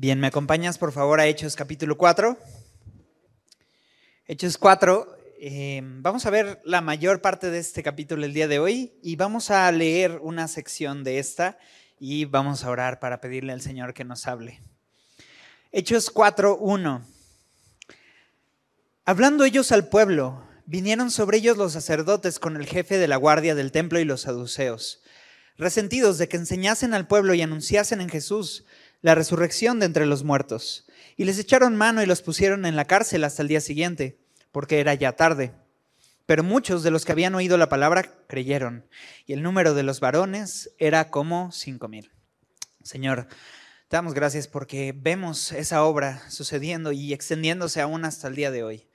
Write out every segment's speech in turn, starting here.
Bien, ¿me acompañas por favor a Hechos capítulo 4? Hechos 4, eh, vamos a ver la mayor parte de este capítulo el día de hoy y vamos a leer una sección de esta y vamos a orar para pedirle al Señor que nos hable. Hechos 4, 1. Hablando ellos al pueblo, vinieron sobre ellos los sacerdotes con el jefe de la guardia del templo y los saduceos, resentidos de que enseñasen al pueblo y anunciasen en Jesús la resurrección de entre los muertos. Y les echaron mano y los pusieron en la cárcel hasta el día siguiente, porque era ya tarde. Pero muchos de los que habían oído la palabra creyeron, y el número de los varones era como cinco mil. Señor, te damos gracias porque vemos esa obra sucediendo y extendiéndose aún hasta el día de hoy.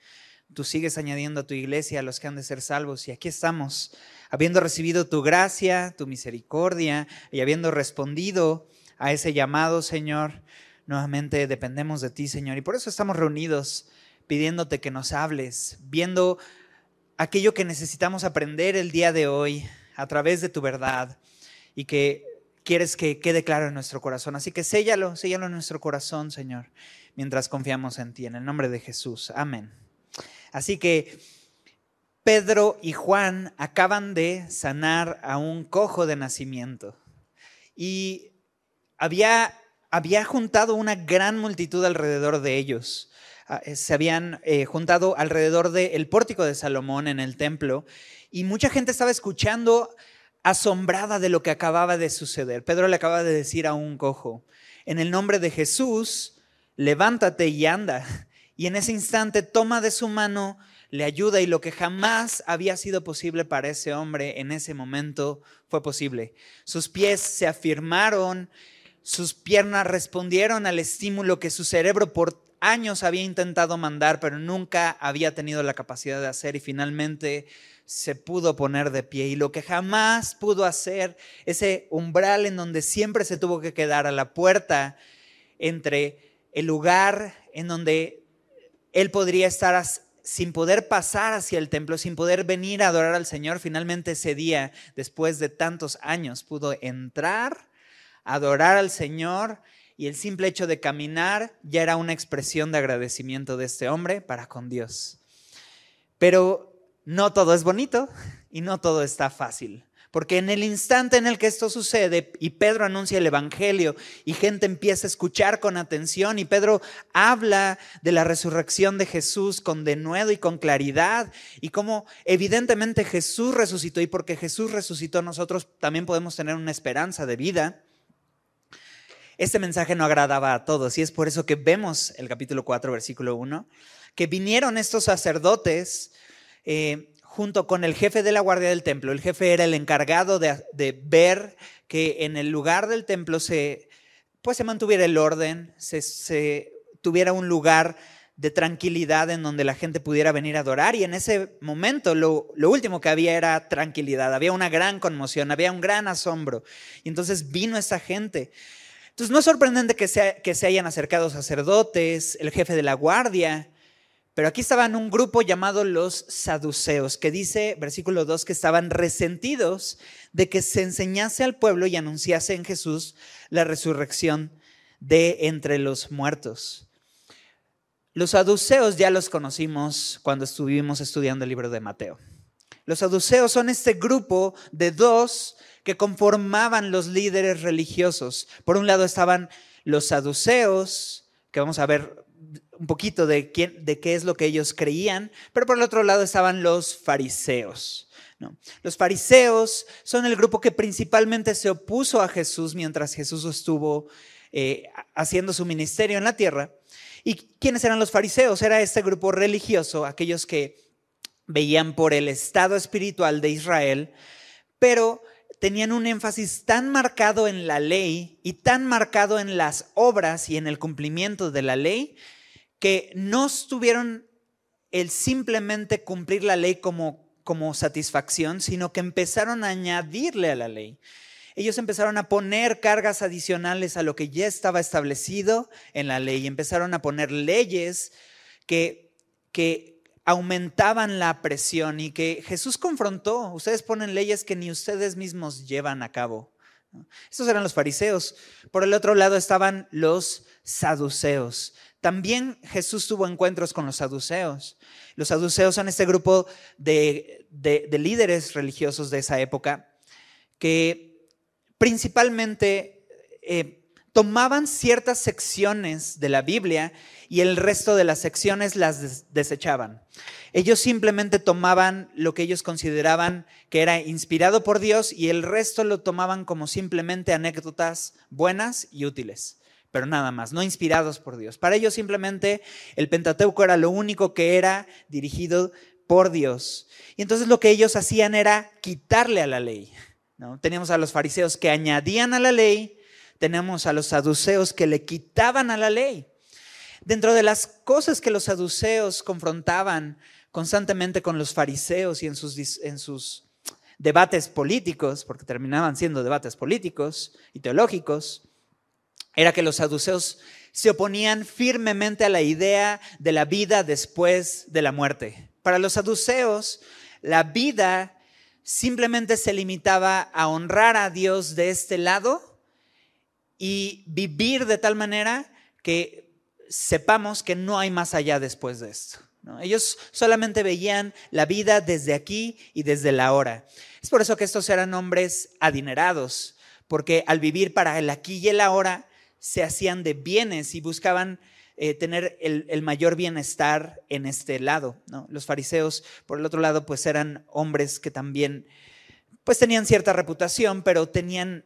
Tú sigues añadiendo a tu iglesia a los que han de ser salvos, y aquí estamos, habiendo recibido tu gracia, tu misericordia, y habiendo respondido a ese llamado, Señor. Nuevamente dependemos de ti, Señor. Y por eso estamos reunidos pidiéndote que nos hables, viendo aquello que necesitamos aprender el día de hoy a través de tu verdad y que quieres que quede claro en nuestro corazón. Así que séllalo, séllalo en nuestro corazón, Señor, mientras confiamos en ti. En el nombre de Jesús. Amén. Así que Pedro y Juan acaban de sanar a un cojo de nacimiento. Y había, había juntado una gran multitud alrededor de ellos. Ah, eh, se habían eh, juntado alrededor del pórtico de Salomón en el templo y mucha gente estaba escuchando asombrada de lo que acababa de suceder. Pedro le acaba de decir a un cojo, en el nombre de Jesús, levántate y anda. Y en ese instante toma de su mano, le ayuda y lo que jamás había sido posible para ese hombre en ese momento fue posible. Sus pies se afirmaron sus piernas respondieron al estímulo que su cerebro por años había intentado mandar, pero nunca había tenido la capacidad de hacer y finalmente se pudo poner de pie. Y lo que jamás pudo hacer, ese umbral en donde siempre se tuvo que quedar a la puerta entre el lugar en donde él podría estar sin poder pasar hacia el templo, sin poder venir a adorar al Señor, finalmente ese día, después de tantos años, pudo entrar adorar al Señor y el simple hecho de caminar ya era una expresión de agradecimiento de este hombre para con Dios. Pero no todo es bonito y no todo está fácil. Porque en el instante en el que esto sucede y Pedro anuncia el Evangelio y gente empieza a escuchar con atención y Pedro habla de la resurrección de Jesús con denuedo y con claridad y cómo evidentemente Jesús resucitó y porque Jesús resucitó nosotros también podemos tener una esperanza de vida. Este mensaje no agradaba a todos y es por eso que vemos el capítulo 4, versículo 1, que vinieron estos sacerdotes eh, junto con el jefe de la guardia del templo. El jefe era el encargado de, ver que en el lugar del templo se, pues se mantuviera el orden, se, tuviera un lugar de tranquilidad en donde la gente pudiera venir a adorar. Y en ese momento lo, lo, último que había era tranquilidad, había una gran conmoción, había un gran asombro. Y entonces vino esa gente. Entonces no es sorprendente que se, hayan acercado sacerdotes, el jefe de la guardia, pero aquí estaban un grupo llamado los saduceos, que dice, versículo 2, que estaban resentidos de que se enseñase al pueblo y anunciase en Jesús la resurrección de entre los muertos. Los saduceos ya los conocimos cuando estuvimos estudiando el libro de Mateo. Los saduceos son este grupo de dos que conformaban los líderes religiosos. Por un lado estaban los saduceos, que vamos a ver un poquito de, quién, de qué es lo que ellos creían, pero por el otro lado estaban los fariseos. Los fariseos son el grupo que principalmente se opuso a Jesús mientras Jesús estuvo eh, haciendo su ministerio en la tierra. ¿Y quiénes eran los fariseos? Era este grupo religioso, aquellos que veían por el estado espiritual de Israel, pero tenían un énfasis tan marcado en la ley y tan marcado en las obras y en el cumplimiento de la ley que no tuvieron el simplemente cumplir la ley como, como satisfacción, sino que empezaron a añadirle a la ley. Ellos empezaron a poner cargas adicionales a lo que ya estaba establecido en la ley, empezaron a poner leyes que, que aumentaban la presión y que Jesús confrontó. Ustedes ponen leyes que ni ustedes mismos llevan a cabo. Estos eran los fariseos. Por el otro lado estaban los saduceos. También Jesús tuvo encuentros con los saduceos. Los saduceos son este grupo de, líderes religiosos de esa época que principalmente eh, tomaban ciertas secciones de la Biblia y el resto de las secciones las desechaban. Ellos simplemente tomaban lo que ellos consideraban que era inspirado por Dios y el resto lo tomaban como simplemente anécdotas buenas y útiles, pero nada más, no inspirados por Dios. Para ellos simplemente el Pentateuco era lo único que era dirigido por Dios. Y entonces lo que ellos hacían era quitarle a la ley. ¿no? Teníamos a los fariseos que añadían a la ley, tenemos a los saduceos que le quitaban a la ley. Dentro de las cosas que los saduceos confrontaban constantemente con los fariseos y en sus, en sus debates políticos, porque terminaban siendo debates políticos y teológicos, era que los saduceos se oponían firmemente a la idea de la vida después de la muerte. Para los saduceos, la vida simplemente se limitaba a honrar a Dios de este lado y vivir de tal manera que sepamos que no hay más allá después de esto. Ellos solamente veían la vida desde aquí y desde la ahora. Es por eso que estos eran hombres adinerados, porque al vivir para el aquí y el ahora se hacían de bienes y buscaban eh, tener el, mayor bienestar en este lado. Los fariseos, por el otro lado, pues eran hombres que también pues tenían cierta reputación, pero tenían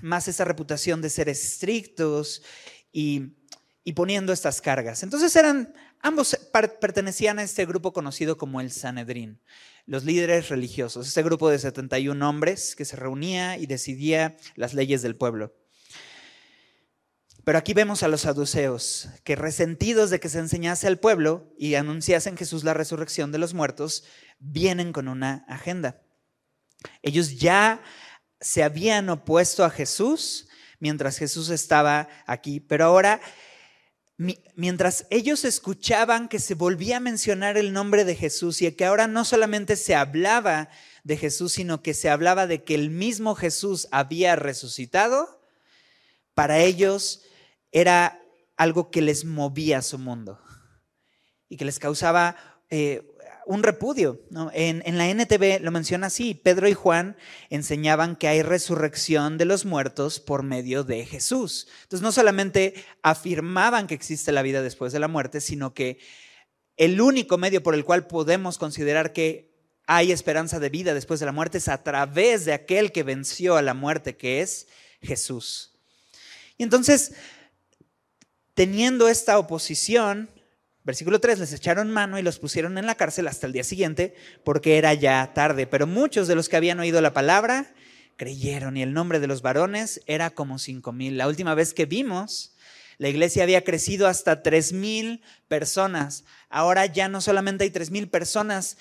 más esa reputación de ser estrictos y, y poniendo estas cargas. Entonces eran Ambos pertenecían a este grupo conocido como el Sanedrín, los líderes religiosos, este grupo de 71 hombres que se reunía y decidía las leyes del pueblo. Pero aquí vemos a los saduceos, que resentidos de que se enseñase al pueblo y anunciase en Jesús la resurrección de los muertos, vienen con una agenda. Ellos ya se habían opuesto a Jesús mientras Jesús estaba aquí, pero ahora mientras ellos escuchaban que se volvía a mencionar el nombre de Jesús y que ahora no solamente se hablaba de Jesús, sino que se hablaba de que el mismo Jesús había resucitado, para ellos era algo que les movía su mundo y que les causaba eh, un repudio. En, en, la NTV lo menciona así, Pedro y Juan enseñaban que hay resurrección de los muertos por medio de Jesús. Entonces no solamente afirmaban que existe la vida después de la muerte, sino que el único medio por el cual podemos considerar que hay esperanza de vida después de la muerte es a través de aquel que venció a la muerte, que es Jesús. Y entonces, teniendo esta oposición, Versículo 3, les echaron mano y los pusieron en la cárcel hasta el día siguiente porque era ya tarde. Pero muchos de los que habían oído la palabra creyeron y el nombre de los varones era como cinco mil. La última vez que vimos, la iglesia había crecido hasta tres mil personas. Ahora ya no solamente hay tres mil personas,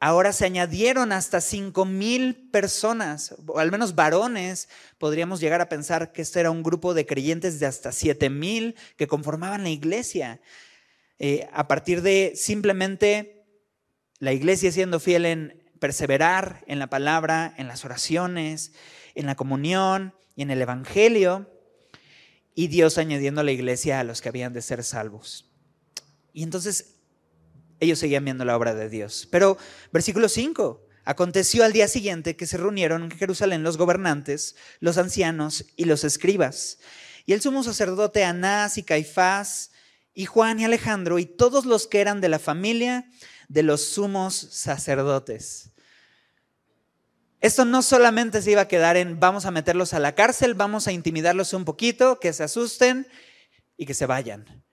ahora se añadieron hasta cinco mil personas, o al menos varones. Podríamos llegar a pensar que este era un grupo de creyentes de hasta siete mil que conformaban la iglesia. Eh, a partir de simplemente la iglesia siendo fiel en perseverar en la palabra, en las oraciones, en la comunión y en el Evangelio, y Dios añadiendo a la iglesia a los que habían de ser salvos. Y entonces ellos seguían viendo la obra de Dios. Pero versículo 5, aconteció al día siguiente que se reunieron en Jerusalén los gobernantes, los ancianos y los escribas. Y el sumo sacerdote Anás y Caifás, y Juan y Alejandro y todos los que eran de la familia de los sumos sacerdotes. Esto no solamente se iba a quedar en vamos a meterlos a la cárcel, vamos a intimidarlos un poquito, que se asusten y que se vayan.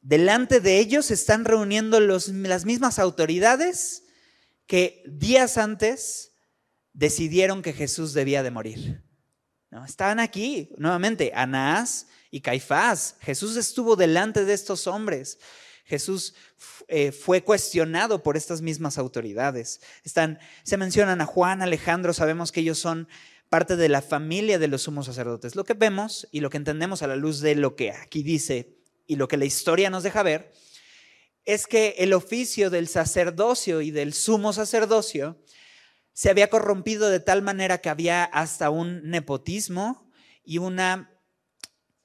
Delante de ellos se están reuniendo las mismas autoridades que días antes decidieron que Jesús debía de morir. ¿No? Estaban aquí, nuevamente, Anás y Caifás. Jesús estuvo delante de estos hombres. Jesús eh, fue cuestionado por estas mismas autoridades. Se mencionan a Juan, Alejandro, sabemos que ellos son parte de la familia de los sumos sacerdotes. Lo que vemos y lo que entendemos a la luz de lo que aquí dice y lo que la historia nos deja ver, es que el oficio del sacerdocio y del sumo sacerdocio se había corrompido de tal manera que había hasta un nepotismo y una,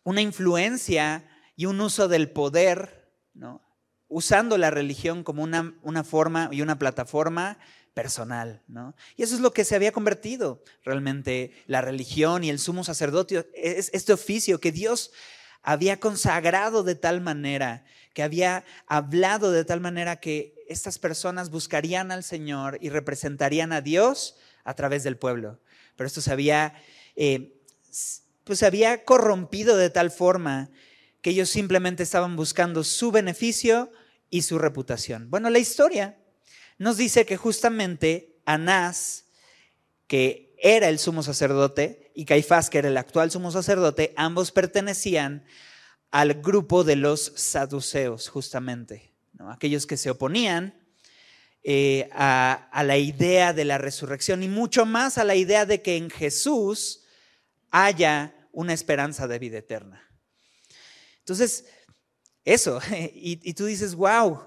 una influencia y un uso del poder, ¿no? usando la religión como una, una forma y una plataforma personal, ¿no? Y eso es lo que se había convertido realmente la religión y el sumo sacerdote, es este oficio que Dios había consagrado de tal manera, que había hablado de tal manera que estas personas buscarían al Señor y representarían a Dios a través del pueblo. Pero esto se había, eh, pues se había corrompido de tal forma que ellos simplemente estaban buscando su beneficio y su reputación. Bueno, la historia nos dice que justamente Anás, que era el sumo sacerdote, y Caifás, que era el actual sumo sacerdote, ambos pertenecían al grupo de los saduceos, justamente, aquellos que se oponían eh, a, a la idea de la resurrección y mucho más a la idea de que en Jesús haya una esperanza de vida eterna. Entonces, eso, y, tú dices, wow,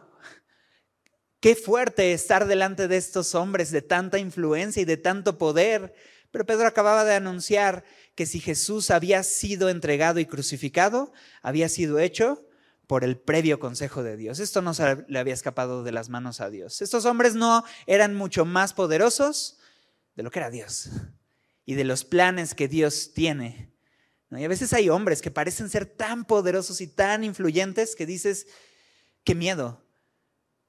Qué fuerte estar delante de estos hombres de tanta influencia y de tanto poder. Pero Pedro acababa de anunciar que si Jesús había sido entregado y crucificado, había sido hecho por el previo consejo de Dios. Esto no se le había escapado de las manos a Dios. Estos hombres no eran mucho más poderosos de lo que era Dios y de los planes que Dios tiene. Y a veces hay hombres que parecen ser tan poderosos y tan influyentes que dices, qué miedo,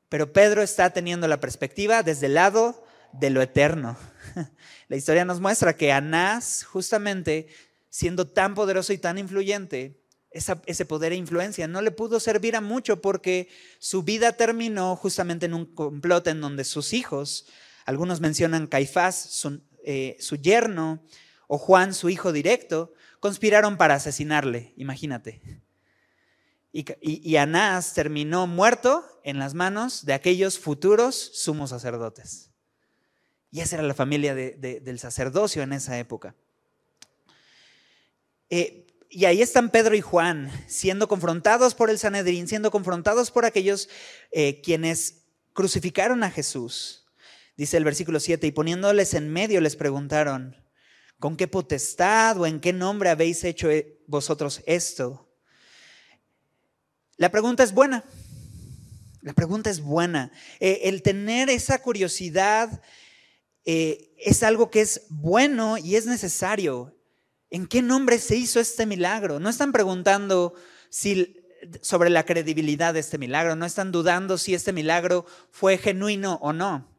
pero Pedro está teniendo la perspectiva desde el lado de lo eterno. La historia nos muestra que Anás, justamente siendo tan poderoso y tan influyente, ese poder e influencia no le pudo servir a mucho porque su vida terminó justamente en un complot en donde sus hijos, algunos mencionan Caifás, su, eh, su yerno, o Juan, su hijo directo, conspiraron para asesinarle, imagínate. Y, Anás terminó muerto en las manos de aquellos futuros sumos sacerdotes. Y esa era la familia del sacerdocio en esa época. Eh, y ahí están Pedro y Juan siendo confrontados por el Sanedrín, siendo confrontados por aquellos eh, quienes crucificaron a Jesús. Dice el versículo 7, y poniéndoles en medio les preguntaron, ¿con qué potestad o en qué nombre habéis hecho eh, vosotros esto? La pregunta es buena. La pregunta es buena. Eh, el tener esa curiosidad eh, es algo que es bueno y es necesario. ¿En qué nombre se hizo este milagro? No están preguntando si, sobre la credibilidad de este milagro, no están dudando si este milagro fue genuino o no.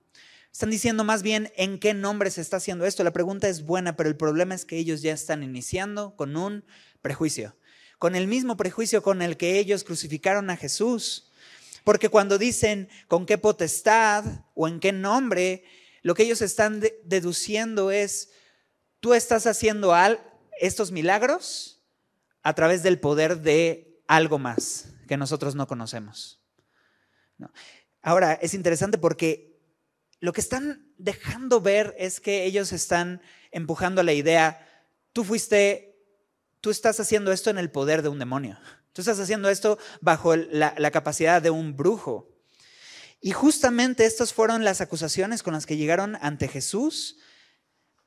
Están diciendo más bien en qué nombre se está haciendo esto. La pregunta es buena, pero el problema es que ellos ya están iniciando con un prejuicio con el mismo prejuicio con el que ellos crucificaron a Jesús. Porque cuando dicen con qué potestad o en qué nombre, lo que ellos están deduciendo es, tú estás haciendo estos milagros a través del poder de algo más que nosotros no conocemos. Ahora, es interesante porque lo que están dejando ver es que ellos están empujando la idea, tú fuiste tú estás haciendo esto en el poder de un demonio. Tú estás haciendo esto bajo la, capacidad de un brujo. Y justamente estas fueron las acusaciones con las que llegaron ante Jesús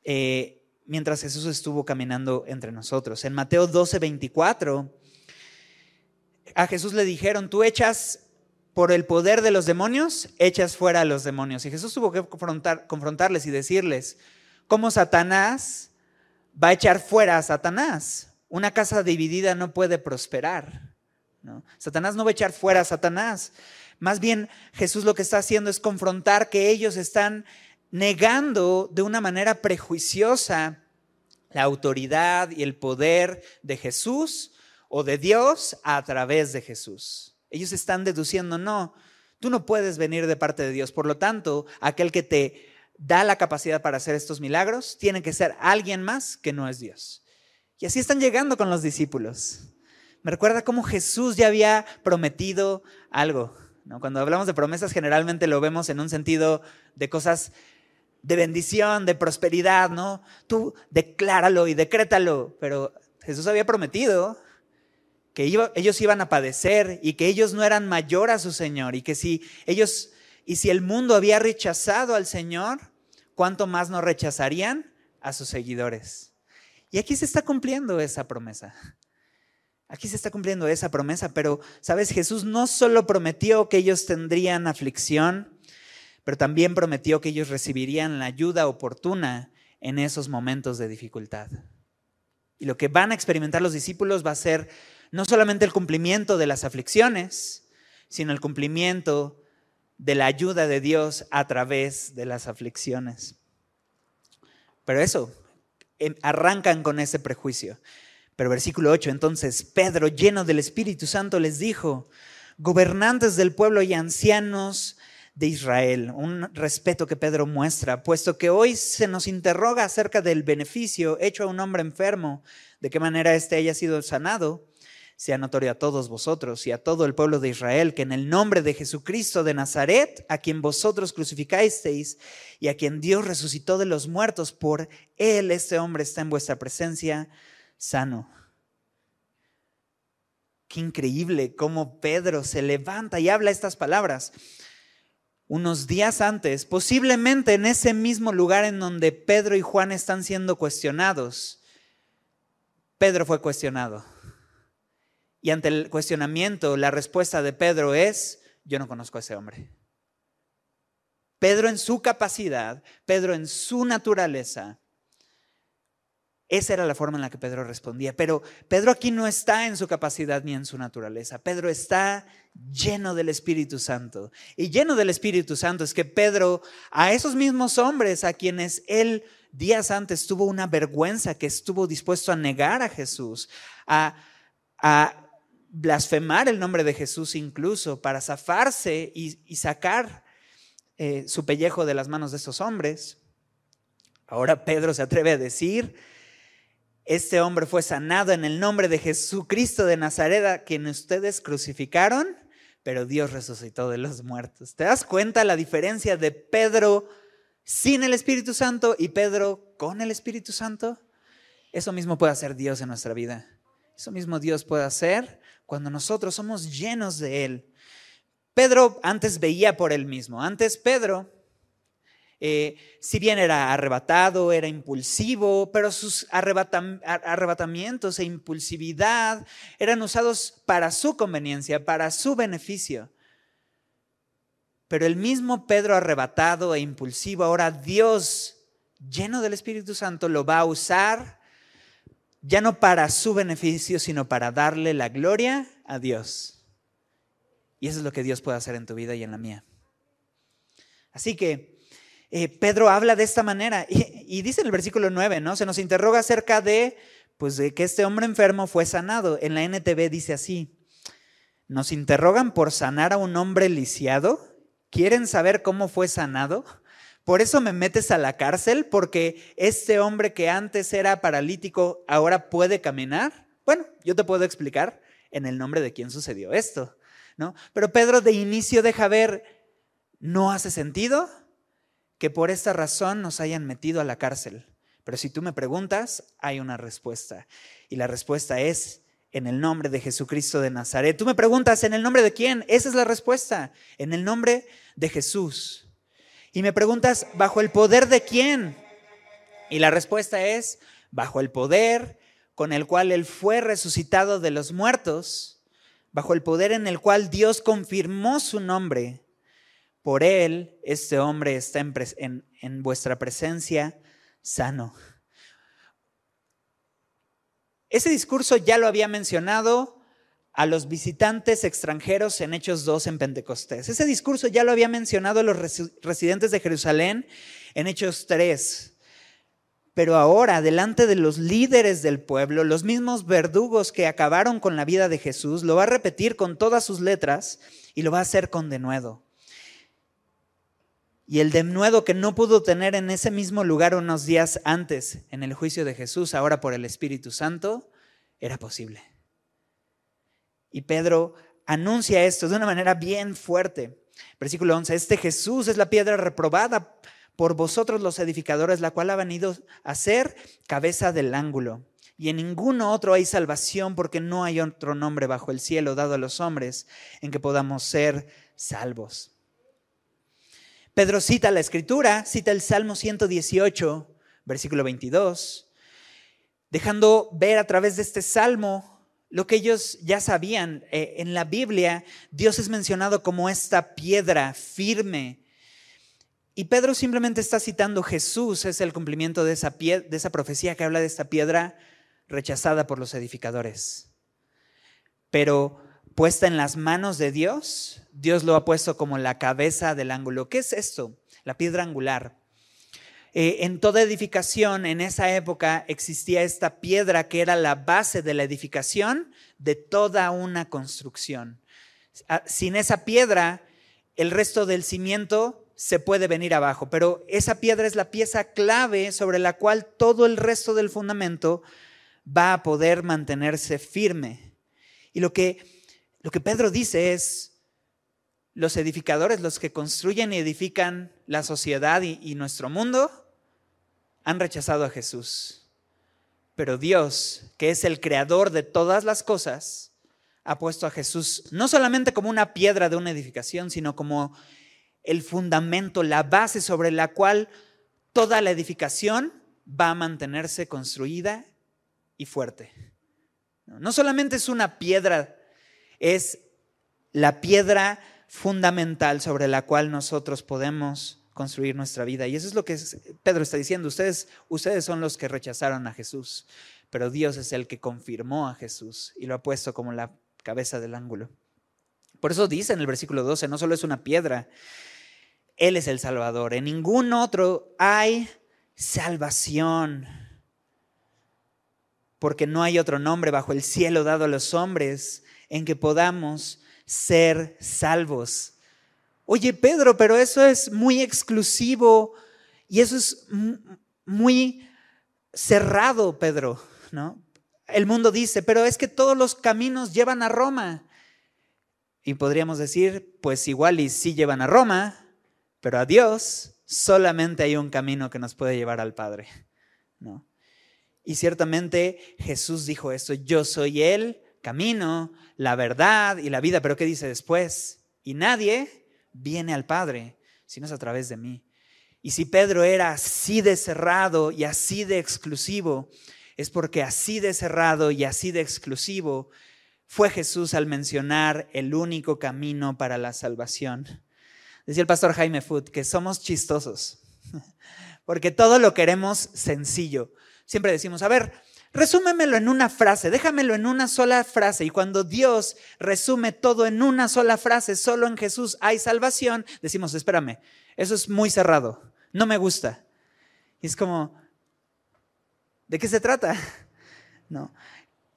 eh, mientras Jesús estuvo caminando entre nosotros. En Mateo 12, 24, a Jesús le dijeron, tú echas por el poder de los demonios, echas fuera a los demonios. Y Jesús tuvo que confrontarles y decirles, ¿cómo Satanás va a echar fuera a Satanás? Una casa dividida no puede prosperar. Satanás no va a echar fuera a Satanás. Más bien Jesús lo que está haciendo es confrontar que ellos están negando de una manera prejuiciosa la autoridad y el poder de Jesús o de Dios a través de Jesús. Ellos están deduciendo, no, tú no puedes venir de parte de Dios. Por lo tanto, aquel que te da la capacidad para hacer estos milagros tiene que ser alguien más que no es Dios. Y así están llegando con los discípulos. Me recuerda cómo Jesús ya había prometido algo. Cuando hablamos de promesas generalmente lo vemos en un sentido de cosas de bendición, de prosperidad, ¿no? Tú decláralo y decrétalo, pero Jesús había prometido que ellos iban a padecer y que ellos no eran mayor a su Señor y que si ellos y si el mundo había rechazado al Señor, ¿cuánto más no rechazarían a sus seguidores? Y aquí se está cumpliendo esa promesa. Aquí se está cumpliendo esa promesa, pero, ¿sabes? Jesús no solo prometió que ellos tendrían aflicción, pero también prometió que ellos recibirían la ayuda oportuna en esos momentos de dificultad. Y lo que van a experimentar los discípulos va a ser no solamente el cumplimiento de las aflicciones, sino el cumplimiento de la ayuda de Dios a través de las aflicciones. Pero eso, em, arrancan con ese prejuicio. Pero versículo 8, entonces Pedro, lleno del Espíritu Santo, les dijo, gobernantes del pueblo y ancianos de Israel, un respeto que Pedro muestra, puesto que hoy se nos interroga acerca del beneficio hecho a un hombre enfermo, de qué manera éste haya sido sanado, sea notorio a todos vosotros y a todo el pueblo de Israel que en el nombre de Jesucristo de Nazaret, a quien vosotros crucificasteis y a quien Dios resucitó de los muertos, por él este hombre está en vuestra presencia sano. Qué increíble cómo Pedro se levanta y habla estas palabras. Unos días antes, posiblemente en ese mismo lugar en donde Pedro y Juan están siendo cuestionados, Pedro fue cuestionado. Y ante el cuestionamiento, la respuesta de Pedro es, yo no conozco a ese hombre. Pedro en su capacidad, Pedro en su naturaleza, esa era la forma en la que Pedro respondía. Pero Pedro aquí no está en su capacidad ni en su naturaleza. Pedro está lleno del Espíritu Santo. Y lleno del Espíritu Santo es que Pedro, a esos mismos hombres a quienes él días antes tuvo una vergüenza, que estuvo dispuesto a negar a Jesús, a, blasfemar el nombre de Jesús incluso, para zafarse y, sacar eh, su pellejo de las manos de esos hombres. Ahora Pedro se atreve a decir, este hombre fue sanado en el nombre de Jesucristo de Nazaret, quien ustedes crucificaron, pero Dios resucitó de los muertos. ¿Te das cuenta la diferencia de Pedro sin el Espíritu Santo y Pedro con el Espíritu Santo? Eso mismo puede hacer Dios en nuestra vida. Eso mismo Dios puede hacer cuando nosotros somos llenos de Él. Pedro antes veía por él mismo. Antes Pedro eh, si bien era arrebatado, era impulsivo, pero sus arrebatamientos e impulsividad eran usados para su conveniencia, para su beneficio. Pero el mismo Pedro arrebatado e impulsivo, ahora Dios, lleno del Espíritu Santo, lo va a usar ya no para su beneficio, sino para darle la gloria a Dios. Y eso es lo que Dios puede hacer en tu vida y en la mía. Así que eh, Pedro habla de esta manera y, dice en el versículo 9, ¿no? Se nos interroga acerca de, pues, de que este hombre enfermo fue sanado. En la NTV dice así, nos interrogan por sanar a un hombre lisiado. ¿Quieren saber cómo fue sanado? Por eso me metes a la cárcel, porque este hombre que antes era paralítico ahora puede caminar. Bueno, yo te puedo explicar en el nombre de quién sucedió esto, ¿no? Pero Pedro de inicio deja ver, ¿no hace sentido? que por esta razón nos hayan metido a la cárcel. Pero si tú me preguntas, hay una respuesta. Y la respuesta es en el nombre de Jesucristo de Nazaret. Tú me preguntas, ¿en el nombre de quién? Esa es la respuesta. En el nombre de Jesús. Y me preguntas, ¿bajo el poder de quién? Y la respuesta es, bajo el poder con el cual Él fue resucitado de los muertos, bajo el poder en el cual Dios confirmó su nombre por él, este hombre está en, vuestra presencia sano. Ese discurso ya lo había mencionado a los visitantes extranjeros en Hechos 2 en Pentecostés. Ese discurso ya lo había mencionado a los residentes de Jerusalén en Hechos 3. Pero ahora, delante de los líderes del pueblo, los mismos verdugos que acabaron con la vida de Jesús, lo va a repetir con todas sus letras y lo va a hacer con denuedo. Y el denuedo que no pudo tener en ese mismo lugar unos días antes, en el juicio de Jesús, ahora por el Espíritu Santo, era posible. Y Pedro anuncia esto de una manera bien fuerte. Versículo 11, este Jesús es la piedra reprobada por vosotros los edificadores, la cual ha venido a ser cabeza del ángulo. Y en ninguno otro hay salvación porque no hay otro nombre bajo el cielo dado a los hombres en que podamos ser salvos. Pedro cita la escritura, cita el Salmo 118, versículo 22, dejando ver a través de este salmo lo que ellos ya sabían. Eh, en la Biblia, Dios es mencionado como esta piedra firme. Y Pedro simplemente está citando Jesús, es el cumplimiento de esa, de esa profecía que habla de esta piedra rechazada por los edificadores. Pero puesta en las manos de Dios, Dios lo ha puesto como la cabeza del ángulo. ¿Qué es esto? La piedra angular. Eh, en toda edificación en esa época existía esta piedra que era la base de la edificación de toda una construcción. Ah, sin esa piedra, el resto del cimiento se puede venir abajo, pero esa piedra es la pieza clave sobre la cual todo el resto del fundamento va a poder mantenerse firme. Y lo que, lo que Pedro dice es, los edificadores, los que construyen y edifican la sociedad y nuestro mundo, han rechazado a Jesús. Pero Dios, que es el creador de todas las cosas, ha puesto a Jesús no solamente como una piedra de una edificación, sino como el fundamento, la base sobre la cual toda la edificación va a mantenerse construida y fuerte. No solamente es una piedra, es la piedra fundamental sobre la cual nosotros podemos construir nuestra vida. Y eso es lo que Pedro está diciendo. Ustedes, ustedes son los que rechazaron a Jesús, pero Dios es el que confirmó a Jesús y lo ha puesto como la cabeza del ángulo. Por eso dice en el versículo 12, no solo es una piedra, Él es el Salvador. En ningún otro hay salvación, porque no hay otro nombre bajo el cielo dado a los hombres en que podamos ser salvos. Oye, Pedro, pero eso es muy exclusivo y eso es muy cerrado, Pedro, ¿no? El mundo dice, pero es que todos los caminos llevan a Roma. Y podríamos decir, pues igual y sí llevan a Roma, pero a Dios solamente hay un camino que nos puede llevar al Padre, ¿no? Y ciertamente Jesús dijo esto, yo soy el camino, la verdad y la vida, pero ¿qué dice después? Y nadie viene al Padre, sino es a través de mí. Y si Pedro era así de cerrado y así de exclusivo, es porque así de cerrado y así de exclusivo fue Jesús al mencionar el único camino para la salvación. Decía el pastor Jaime Foot que somos chistosos, porque todo lo queremos sencillo. Siempre decimos, a ver, Resúmemelo en una frase, déjamelo en una sola frase. Y cuando Dios resume todo en una sola frase, solo en Jesús hay salvación, decimos, espérame, eso es muy cerrado, no me gusta. Y es como, ¿de qué se trata? No.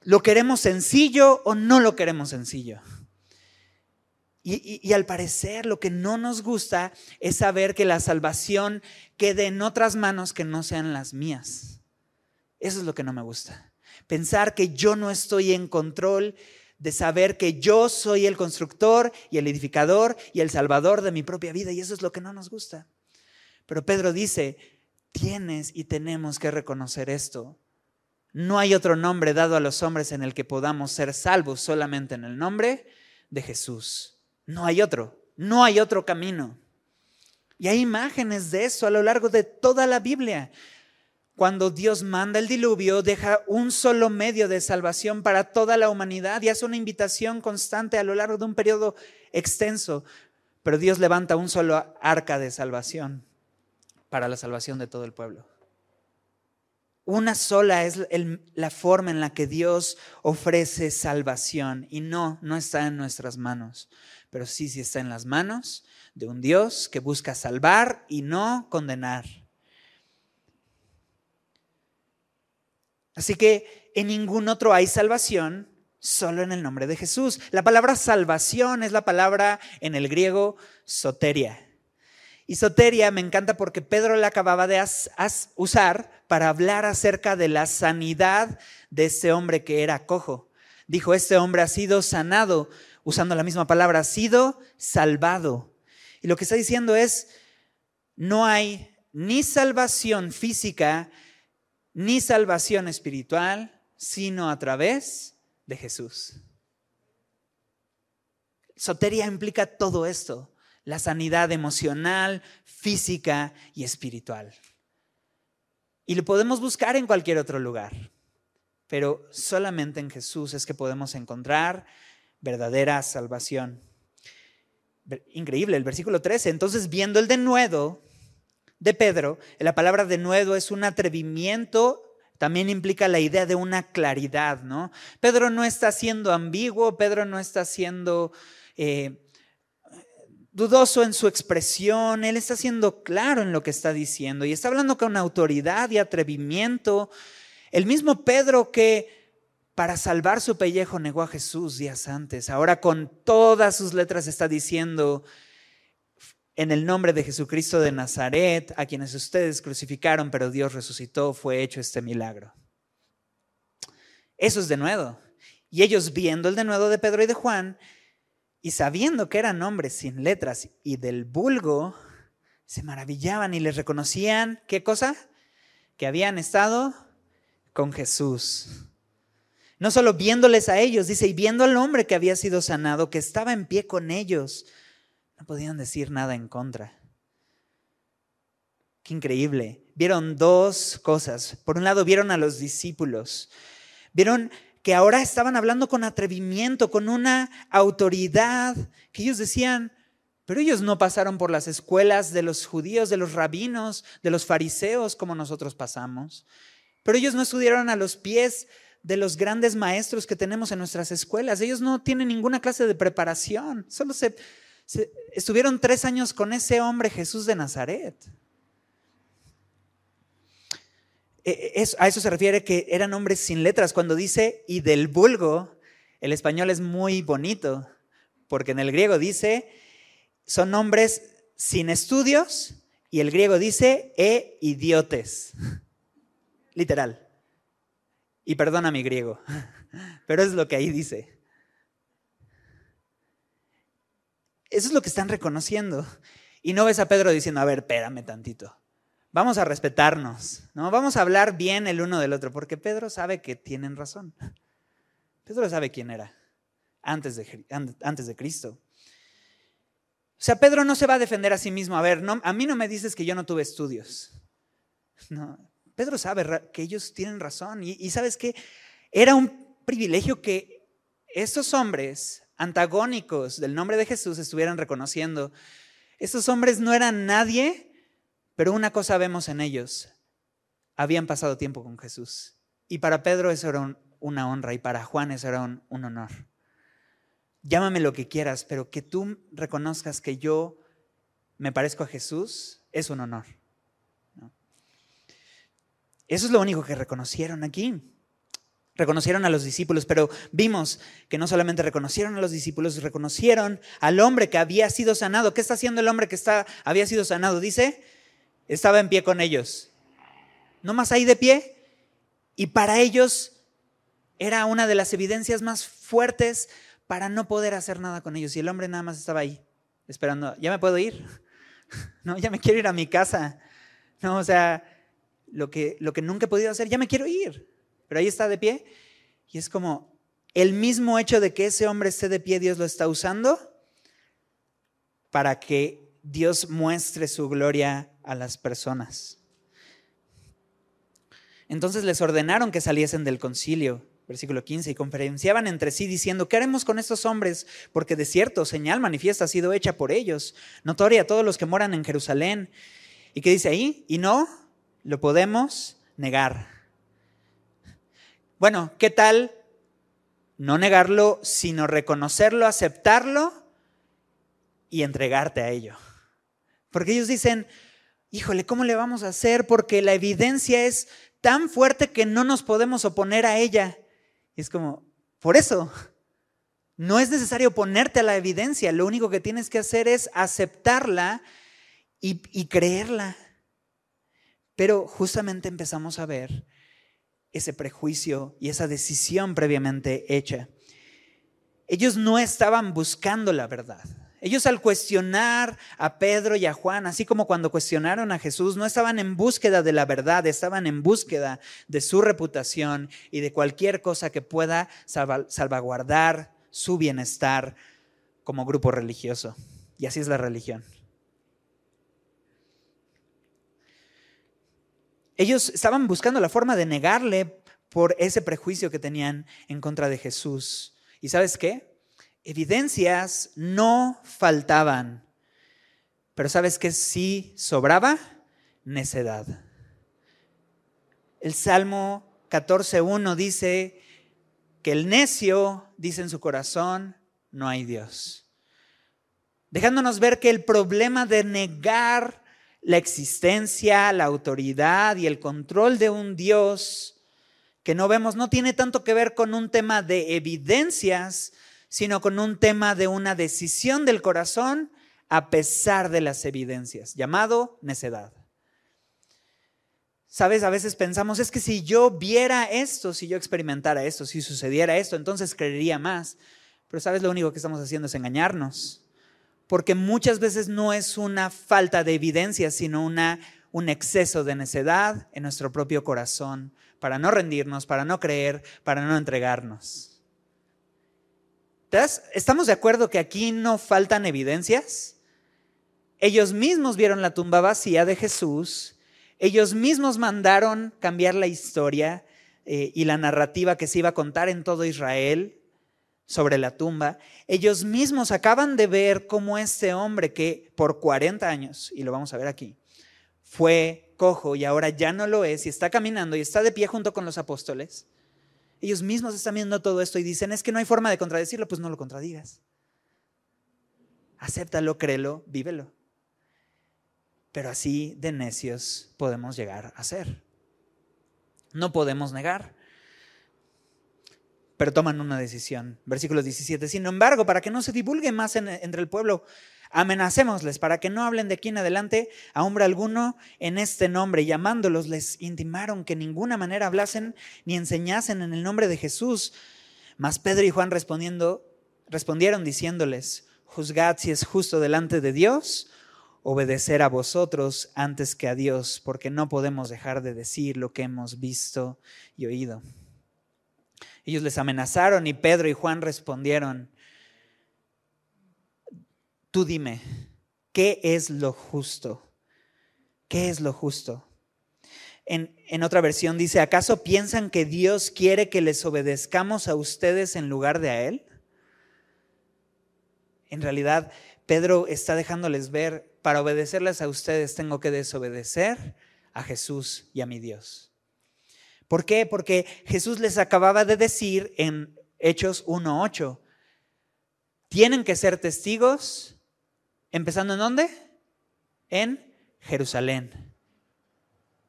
¿Lo queremos sencillo o no lo queremos sencillo? Y, y, al parecer lo que no nos gusta es saber que la salvación quede en otras manos que no sean las mías. Eso es lo que no me gusta. Pensar que yo no estoy en control de saber que yo soy el constructor y el edificador y el salvador de mi propia vida. Y eso es lo que no nos gusta. Pero Pedro dice, tienes y tenemos que reconocer esto. No hay otro nombre dado a los hombres en el que podamos ser salvos solamente en el nombre de Jesús. No hay otro, no hay otro camino. Y hay imágenes de eso a lo largo de toda la Biblia cuando Dios manda el diluvio, deja un solo medio de salvación para toda la humanidad y hace una invitación constante a lo largo de un periodo extenso. Pero Dios levanta un solo arca de salvación para la salvación de todo el pueblo. Una sola es la forma en la que Dios ofrece salvación y no, no está en nuestras manos, pero sí, sí está en las manos de un Dios que busca salvar y no condenar. Así que en ningún otro hay salvación, solo en el nombre de Jesús. La palabra salvación es la palabra en el griego soteria. Y soteria me encanta porque Pedro la acababa de usar para hablar acerca de la sanidad de este hombre que era cojo. Dijo, este hombre ha sido sanado, usando la misma palabra, ha sido salvado. Y lo que está diciendo es, no hay ni salvación física ni salvación espiritual, sino a través de Jesús. Soteria implica todo esto, la sanidad emocional, física y espiritual. Y lo podemos buscar en cualquier otro lugar, pero solamente en Jesús es que podemos encontrar verdadera salvación. Increíble, el versículo 13. Entonces, viendo el denuedo de Pedro, la palabra denuedo es un atrevimiento también implica la idea de una claridad, ¿no? Pedro no está siendo ambiguo, Pedro no está siendo eh, dudoso en su expresión, él está siendo claro en lo que está diciendo y está hablando con autoridad y atrevimiento. El mismo Pedro que para salvar su pellejo negó a Jesús días antes, ahora con todas sus letras está diciendo, en el nombre de Jesucristo de Nazaret, a quienes ustedes crucificaron, pero Dios resucitó, fue hecho este milagro. Eso es de nuevo. Y ellos viendo el denuedo de Pedro y de Juan, y sabiendo que eran hombres sin letras y del vulgo, se maravillaban y les reconocían, ¿qué cosa? Que habían estado con Jesús. No solo viéndoles a ellos, dice, y viendo al hombre que había sido sanado, que estaba en pie con ellos. No podían decir nada en contra. Qué increíble. Vieron dos cosas. Por un lado, vieron a los discípulos. Vieron que ahora estaban hablando con atrevimiento, con una autoridad, que ellos decían, pero ellos no pasaron por las escuelas de los judíos, de los rabinos, de los fariseos como nosotros pasamos. Pero ellos no estudiaron a los pies de los grandes maestros que tenemos en nuestras escuelas. Ellos no tienen ninguna clase de preparación. Solo se, estuvieron tres años con ese hombre Jesús de Nazaret. E, e, a eso se refiere que eran hombres sin letras. Cuando dice y del vulgo, el español es muy bonito, porque en el griego dice, son hombres sin estudios, y el griego dice e idiotes. Literal. Y perdona mi griego, pero es lo que ahí dice. Eso es lo que están reconociendo. Y no ves a Pedro diciendo, a ver, espérame tantito. Vamos a respetarnos, ¿no? Vamos a hablar bien el uno del otro, porque Pedro sabe que tienen razón. Pedro sabe quién era antes de, antes de Cristo. O sea, Pedro no se va a defender a sí mismo. A ver, no, a mí no me dices que yo no tuve estudios. No, Pedro sabe que ellos tienen razón. Y, sabes que era un privilegio que estos hombres antagónicos del nombre de Jesús estuvieran reconociendo. Estos hombres no eran nadie, pero una cosa vemos en ellos. Habían pasado tiempo con Jesús. Y para Pedro eso era una honra y para Juan eso era un, honor. Llámame lo que quieras, pero que tú reconozcas que yo me parezco a Jesús es un honor. Eso es lo único que reconocieron aquí reconocieron a los discípulos, pero vimos que no solamente reconocieron a los discípulos, reconocieron al hombre que había sido sanado. ¿Qué está haciendo el hombre que está, había sido sanado? Dice, estaba en pie con ellos. No más ahí de pie. Y para ellos era una de las evidencias más fuertes para no poder hacer nada con ellos. Y el hombre nada más estaba ahí, esperando, ¿ya me puedo ir? No, ya me quiero ir a mi casa. No, o sea, lo que, lo que nunca he podido hacer, ya me quiero ir pero ahí está de pie. Y es como el mismo hecho de que ese hombre esté de pie, Dios lo está usando para que Dios muestre su gloria a las personas. Entonces les ordenaron que saliesen del concilio, versículo 15, y conferenciaban entre sí diciendo, ¿qué haremos con estos hombres? Porque de cierto, señal manifiesta ha sido hecha por ellos, notoria a todos los que moran en Jerusalén. ¿Y qué dice ahí? Y no lo podemos negar. Bueno, ¿qué tal no negarlo, sino reconocerlo, aceptarlo y entregarte a ello? Porque ellos dicen, híjole, ¿cómo le vamos a hacer? Porque la evidencia es tan fuerte que no nos podemos oponer a ella. Y es como, por eso, no es necesario ponerte a la evidencia, lo único que tienes que hacer es aceptarla y, y creerla. Pero justamente empezamos a ver ese prejuicio y esa decisión previamente hecha. Ellos no estaban buscando la verdad. Ellos al cuestionar a Pedro y a Juan, así como cuando cuestionaron a Jesús, no estaban en búsqueda de la verdad, estaban en búsqueda de su reputación y de cualquier cosa que pueda salvaguardar su bienestar como grupo religioso. Y así es la religión. Ellos estaban buscando la forma de negarle por ese prejuicio que tenían en contra de Jesús. ¿Y sabes qué? Evidencias no faltaban. Pero ¿sabes qué sí sobraba? Necedad. El Salmo 14.1 dice que el necio dice en su corazón, no hay Dios. Dejándonos ver que el problema de negar la existencia, la autoridad y el control de un Dios que no vemos no tiene tanto que ver con un tema de evidencias, sino con un tema de una decisión del corazón a pesar de las evidencias, llamado necedad. Sabes, a veces pensamos, es que si yo viera esto, si yo experimentara esto, si sucediera esto, entonces creería más. Pero sabes, lo único que estamos haciendo es engañarnos porque muchas veces no es una falta de evidencia, sino una, un exceso de necedad en nuestro propio corazón para no rendirnos, para no creer, para no entregarnos. ¿Estamos de acuerdo que aquí no faltan evidencias? Ellos mismos vieron la tumba vacía de Jesús, ellos mismos mandaron cambiar la historia eh, y la narrativa que se iba a contar en todo Israel sobre la tumba, ellos mismos acaban de ver cómo este hombre que por 40 años, y lo vamos a ver aquí, fue cojo y ahora ya no lo es y está caminando y está de pie junto con los apóstoles, ellos mismos están viendo todo esto y dicen, es que no hay forma de contradecirlo, pues no lo contradigas. Acéptalo, créelo, vívelo. Pero así de necios podemos llegar a ser. No podemos negar pero toman una decisión. Versículo 17. Sin embargo, para que no se divulgue más entre el pueblo, amenacémosles para que no hablen de aquí en adelante a hombre alguno en este nombre. Llamándolos, les intimaron que ninguna manera hablasen ni enseñasen en el nombre de Jesús. Mas Pedro y Juan respondiendo, respondieron diciéndoles, juzgad si es justo delante de Dios obedecer a vosotros antes que a Dios, porque no podemos dejar de decir lo que hemos visto y oído. Ellos les amenazaron y Pedro y Juan respondieron, tú dime, ¿qué es lo justo? ¿Qué es lo justo? En, en, otra versión dice, ¿acaso piensan que Dios quiere que les obedezcamos a ustedes en lugar de a Él? En realidad, Pedro está dejándoles ver, para obedecerles a ustedes tengo que desobedecer a Jesús y a mi Dios. ¿Por qué? Porque Jesús les acababa de decir en Hechos 1.8, tienen que ser testigos, empezando en dónde? En Jerusalén.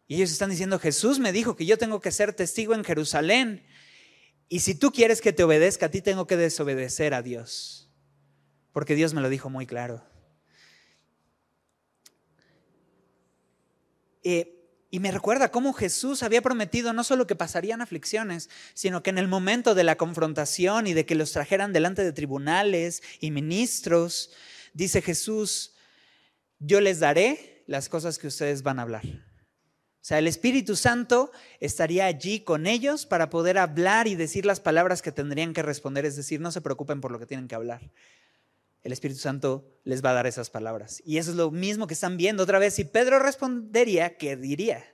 Y ellos están diciendo, Jesús me dijo que yo tengo que ser testigo en Jerusalén. Y si tú quieres que te obedezca, a ti tengo que desobedecer a Dios. Porque Dios me lo dijo muy claro. Eh, y me recuerda cómo Jesús había prometido no solo que pasarían aflicciones, sino que en el momento de la confrontación y de que los trajeran delante de tribunales y ministros, dice Jesús, yo les daré las cosas que ustedes van a hablar. O sea, el Espíritu Santo estaría allí con ellos para poder hablar y decir las palabras que tendrían que responder, es decir, no se preocupen por lo que tienen que hablar el Espíritu Santo les va a dar esas palabras. Y eso es lo mismo que están viendo otra vez. Si Pedro respondería, ¿qué diría?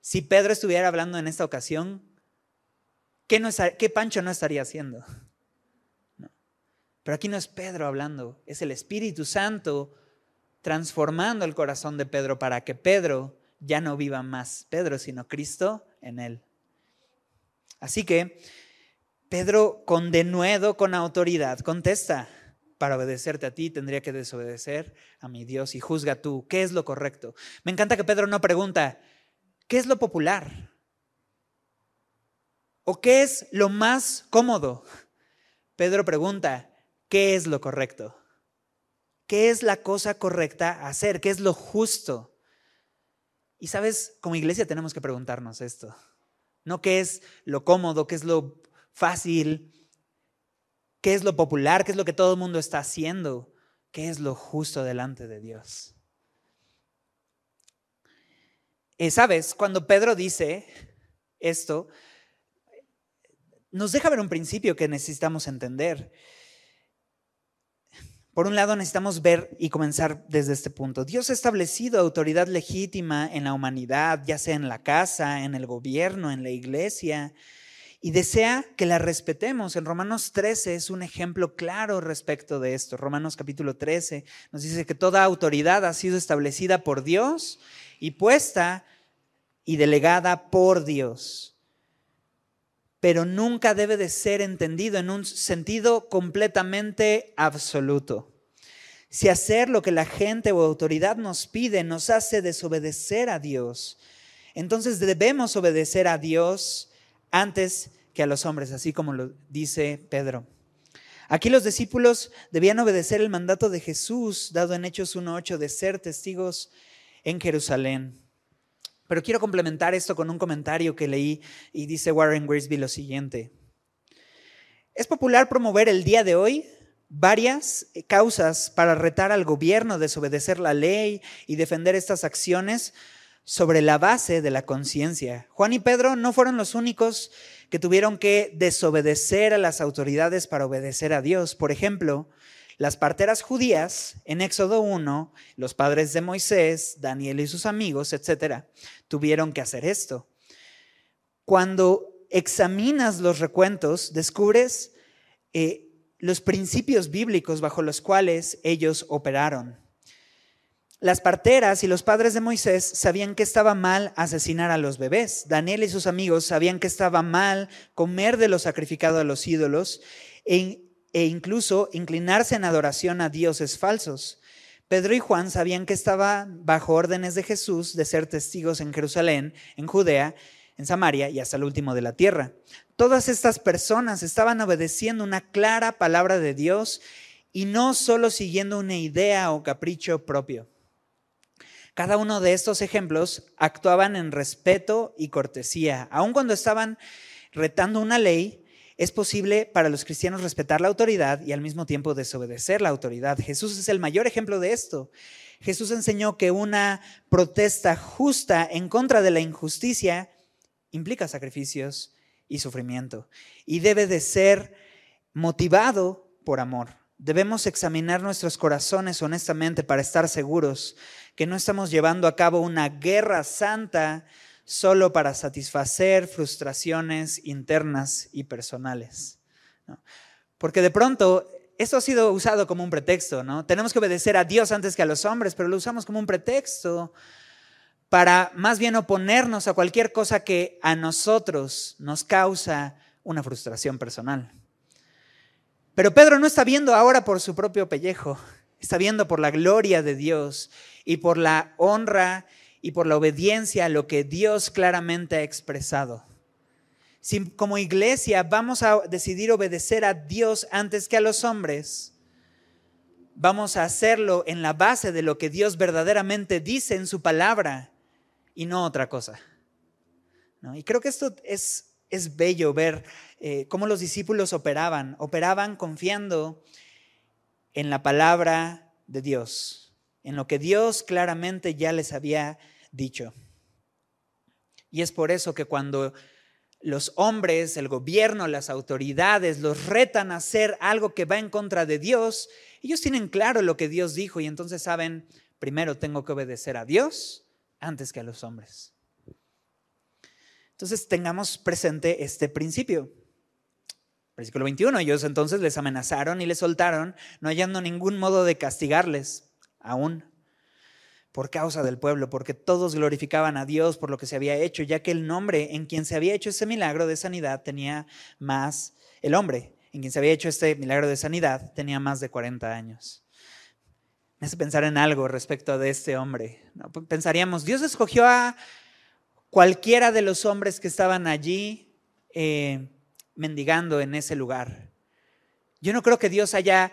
Si Pedro estuviera hablando en esta ocasión, ¿qué, no Pancho no estaría haciendo? Pero aquí no es Pedro hablando, es el Espíritu Santo transformando el corazón de Pedro para que Pedro ya no viva más Pedro, sino Cristo en él. Así que Pedro con denuedo, con autoridad, contesta, para obedecerte a ti, tendría que desobedecer a mi Dios y juzga tú, ¿qué es lo correcto? Me encanta que Pedro no pregunta, ¿qué es lo popular? ¿O qué es lo más cómodo? Pedro pregunta, ¿qué es lo correcto? ¿Qué es la cosa correcta a hacer? ¿Qué es lo justo? Y sabes, como iglesia tenemos que preguntarnos esto. No qué es lo cómodo, qué es lo fácil, ¿Qué es lo popular? ¿Qué es lo que todo el mundo está haciendo? ¿Qué es lo justo delante de Dios? Eh, Sabes, cuando Pedro dice esto, nos deja ver un principio que necesitamos entender. Por un lado, necesitamos ver y comenzar desde este punto. Dios ha establecido autoridad legítima en la humanidad, ya sea en la casa, en el gobierno, en la iglesia, y desea que la respetemos. En Romanos 13 es un ejemplo claro respecto de esto. Romanos capítulo 13 nos dice que toda autoridad ha sido establecida por Dios y puesta y delegada por Dios. Pero nunca debe de ser entendido en un sentido completamente absoluto. Si hacer lo que la gente o autoridad nos pide nos hace desobedecer a Dios, entonces debemos obedecer a Dios antes que a los hombres, así como lo dice Pedro. Aquí los discípulos debían obedecer el mandato de Jesús dado en Hechos 1.8 de ser testigos en Jerusalén. Pero quiero complementar esto con un comentario que leí y dice Warren Grisby lo siguiente. Es popular promover el día de hoy varias causas para retar al gobierno, desobedecer la ley y defender estas acciones sobre la base de la conciencia. Juan y Pedro no fueron los únicos que tuvieron que desobedecer a las autoridades para obedecer a Dios. Por ejemplo, las parteras judías en Éxodo 1, los padres de Moisés, Daniel y sus amigos, etcétera, tuvieron que hacer esto. Cuando examinas los recuentos, descubres eh, los principios bíblicos bajo los cuales ellos operaron. Las parteras y los padres de Moisés sabían que estaba mal asesinar a los bebés. Daniel y sus amigos sabían que estaba mal comer de lo sacrificado a los ídolos e, e, incluso inclinarse en adoración a dioses falsos. Pedro y Juan sabían que estaba bajo órdenes de Jesús de ser testigos en Jerusalén, en Judea, en Samaria y hasta el último de la tierra. Todas estas personas estaban obedeciendo una clara palabra de Dios y no solo siguiendo una idea o capricho propio. Cada uno de estos ejemplos actuaban en respeto y cortesía. Aun cuando estaban retando una ley, es posible para los cristianos respetar la autoridad y al mismo tiempo desobedecer la autoridad. Jesús es el mayor ejemplo de esto. Jesús enseñó que una protesta justa en contra de la injusticia implica sacrificios y sufrimiento. Y debe de ser motivado por amor. Debemos examinar nuestros corazones honestamente para estar seguros que no estamos llevando a cabo una guerra santa solo para satisfacer frustraciones internas y personales. Porque de pronto esto ha sido usado como un pretexto, ¿no? Tenemos que obedecer a Dios antes que a los hombres, pero lo usamos como un pretexto para más bien oponernos a cualquier cosa que a nosotros nos causa una frustración personal. Pero Pedro no está viendo ahora por su propio pellejo, está viendo por la gloria de Dios y por la honra y por la obediencia a lo que Dios claramente ha expresado. Si como iglesia vamos a decidir obedecer a Dios antes que a los hombres, vamos a hacerlo en la base de lo que Dios verdaderamente dice en su palabra y no otra cosa. Y creo que esto es, es bello ver eh, cómo los discípulos operaban. Operaban confiando en la palabra de Dios, en lo que Dios claramente ya les había dicho. Y es por eso que cuando los hombres, el gobierno, las autoridades los retan a hacer algo que va en contra de Dios, ellos tienen claro lo que Dios dijo y entonces saben, primero tengo que obedecer a Dios antes que a los hombres. Entonces tengamos presente este principio. Versículo 21, ellos entonces les amenazaron y les soltaron, no hallando ningún modo de castigarles aún por causa del pueblo, porque todos glorificaban a Dios por lo que se había hecho, ya que el nombre en quien se había hecho ese milagro de sanidad tenía más, el hombre en quien se había hecho este milagro de sanidad tenía más de 40 años me hace pensar en algo respecto de este hombre. Pensaríamos, Dios escogió a cualquiera de los hombres que estaban allí eh, mendigando en ese lugar. Yo no creo que Dios haya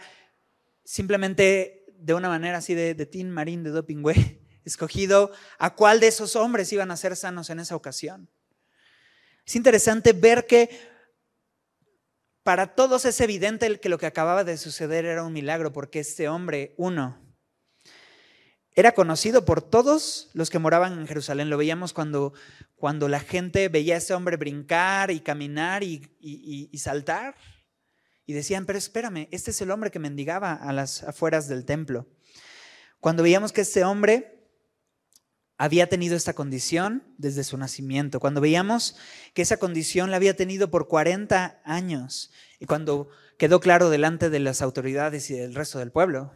simplemente de una manera así de, de Tin Marín de Dopingüe escogido a cuál de esos hombres iban a ser sanos en esa ocasión. Es interesante ver que para todos es evidente que lo que acababa de suceder era un milagro, porque este hombre, uno, era conocido por todos los que moraban en Jerusalén. Lo veíamos cuando, cuando la gente veía a ese hombre brincar y caminar y, saltar. y decían, pero espérame, este es el hombre que mendigaba a las afueras del templo. Cuando veíamos que este hombre había tenido esta condición desde su nacimiento, cuando veíamos que esa condición la había tenido por 40 años y cuando quedó claro delante de las autoridades y del resto del pueblo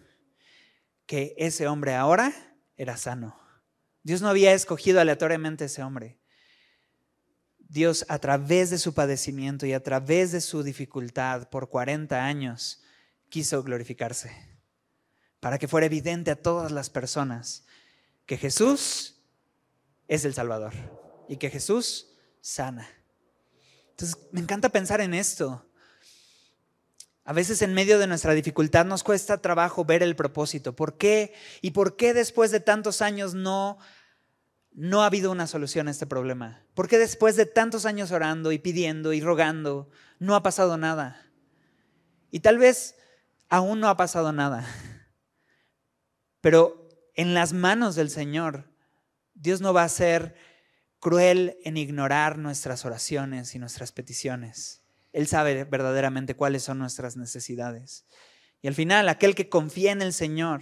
que ese hombre ahora era sano. Dios no había escogido aleatoriamente ese hombre. Dios a través de su padecimiento y a través de su dificultad por 40 años quiso glorificarse para que fuera evidente a todas las personas que Jesús es el Salvador y que Jesús sana. Entonces, me encanta pensar en esto. A veces en medio de nuestra dificultad nos cuesta trabajo ver el propósito. ¿Por qué? ¿Y por qué después de tantos años no, no ha habido una solución a este problema? ¿Por qué después de tantos años orando y pidiendo y rogando no ha pasado nada? Y tal vez aún no ha pasado nada. Pero en las manos del Señor, Dios no va a ser cruel en ignorar nuestras oraciones y nuestras peticiones. Él sabe verdaderamente cuáles son nuestras necesidades. Y al final, aquel que confía en el Señor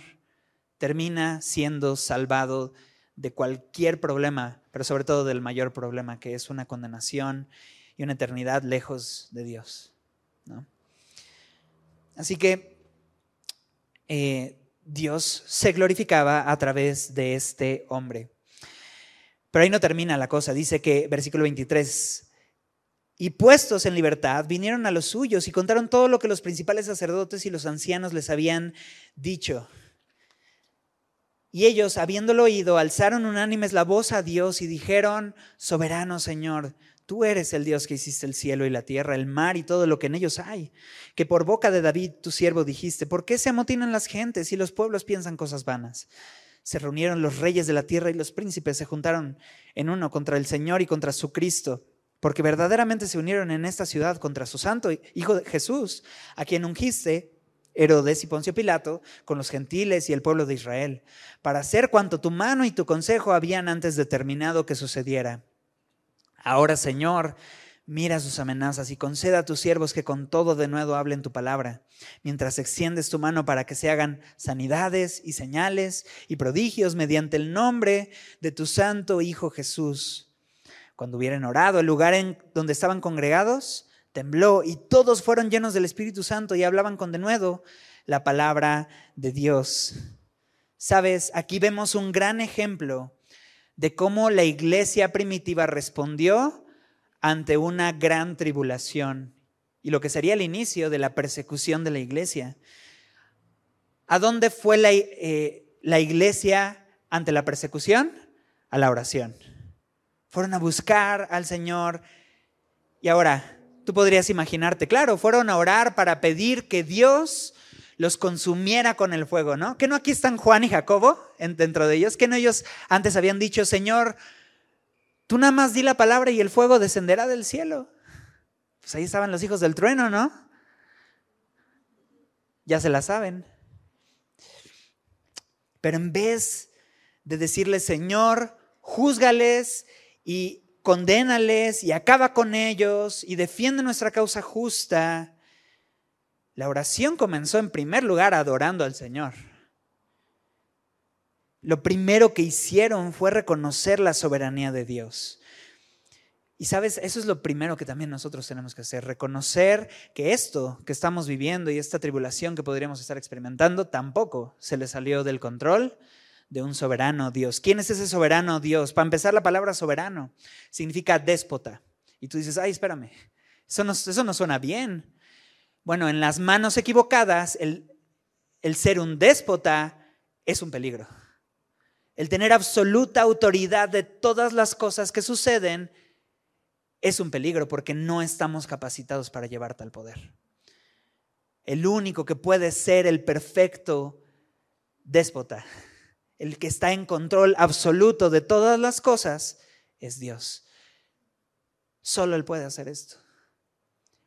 termina siendo salvado de cualquier problema, pero sobre todo del mayor problema, que es una condenación y una eternidad lejos de Dios. Así que eh, Dios se glorificaba a través de este hombre. Pero ahí no termina la cosa. Dice que, versículo 23, y puestos en libertad, vinieron a los suyos y contaron todo lo que los principales sacerdotes y los ancianos les habían dicho. Y ellos, habiéndolo oído, alzaron unánimes la voz a Dios y dijeron, Soberano Señor, Tú eres el Dios que hiciste el cielo y la tierra, el mar y todo lo que en ellos hay. Que por boca de David, tu siervo, dijiste, ¿por qué se amotinan las gentes y los pueblos piensan cosas vanas? Se reunieron los reyes de la tierra y los príncipes se juntaron en uno contra el Señor y contra su Cristo, porque verdaderamente se unieron en esta ciudad contra su santo Hijo Jesús, a quien ungiste Herodes y Poncio Pilato, con los gentiles y el pueblo de Israel, para hacer cuanto tu mano y tu consejo habían antes determinado que sucediera. Ahora, Señor, mira sus amenazas y conceda a tus siervos que con todo de nuevo hablen tu palabra, mientras extiendes tu mano para que se hagan sanidades y señales y prodigios mediante el nombre de tu santo Hijo Jesús. Cuando hubieran orado, el lugar en donde estaban congregados tembló y todos fueron llenos del Espíritu Santo y hablaban con denuedo la palabra de Dios. Sabes, aquí vemos un gran ejemplo de cómo la iglesia primitiva respondió ante una gran tribulación y lo que sería el inicio de la persecución de la iglesia. ¿A dónde fue la, eh, la iglesia ante la persecución? A la oración. Fueron a buscar al Señor y ahora tú podrías imaginarte, claro, fueron a orar para pedir que Dios los consumiera con el fuego, ¿no? Que no aquí están Juan y Jacobo dentro de ellos, que no ellos antes habían dicho, Señor, tú nada más di la palabra y el fuego descenderá del cielo. Pues ahí estaban los hijos del trueno, ¿no? Ya se la saben. Pero en vez de decirle, Señor, júzgales y condénales y acaba con ellos y defiende nuestra causa justa, la oración comenzó en primer lugar adorando al Señor. Lo primero que hicieron fue reconocer la soberanía de Dios. Y sabes, eso es lo primero que también nosotros tenemos que hacer, reconocer que esto que estamos viviendo y esta tribulación que podríamos estar experimentando tampoco se le salió del control de un soberano Dios. ¿Quién es ese soberano Dios? Para empezar, la palabra soberano significa déspota. Y tú dices, ay, espérame, eso no, eso no suena bien. Bueno, en las manos equivocadas, el, el ser un déspota es un peligro. El tener absoluta autoridad de todas las cosas que suceden es un peligro porque no estamos capacitados para llevar tal poder. El único que puede ser el perfecto déspota, el que está en control absoluto de todas las cosas, es Dios. Solo Él puede hacer esto.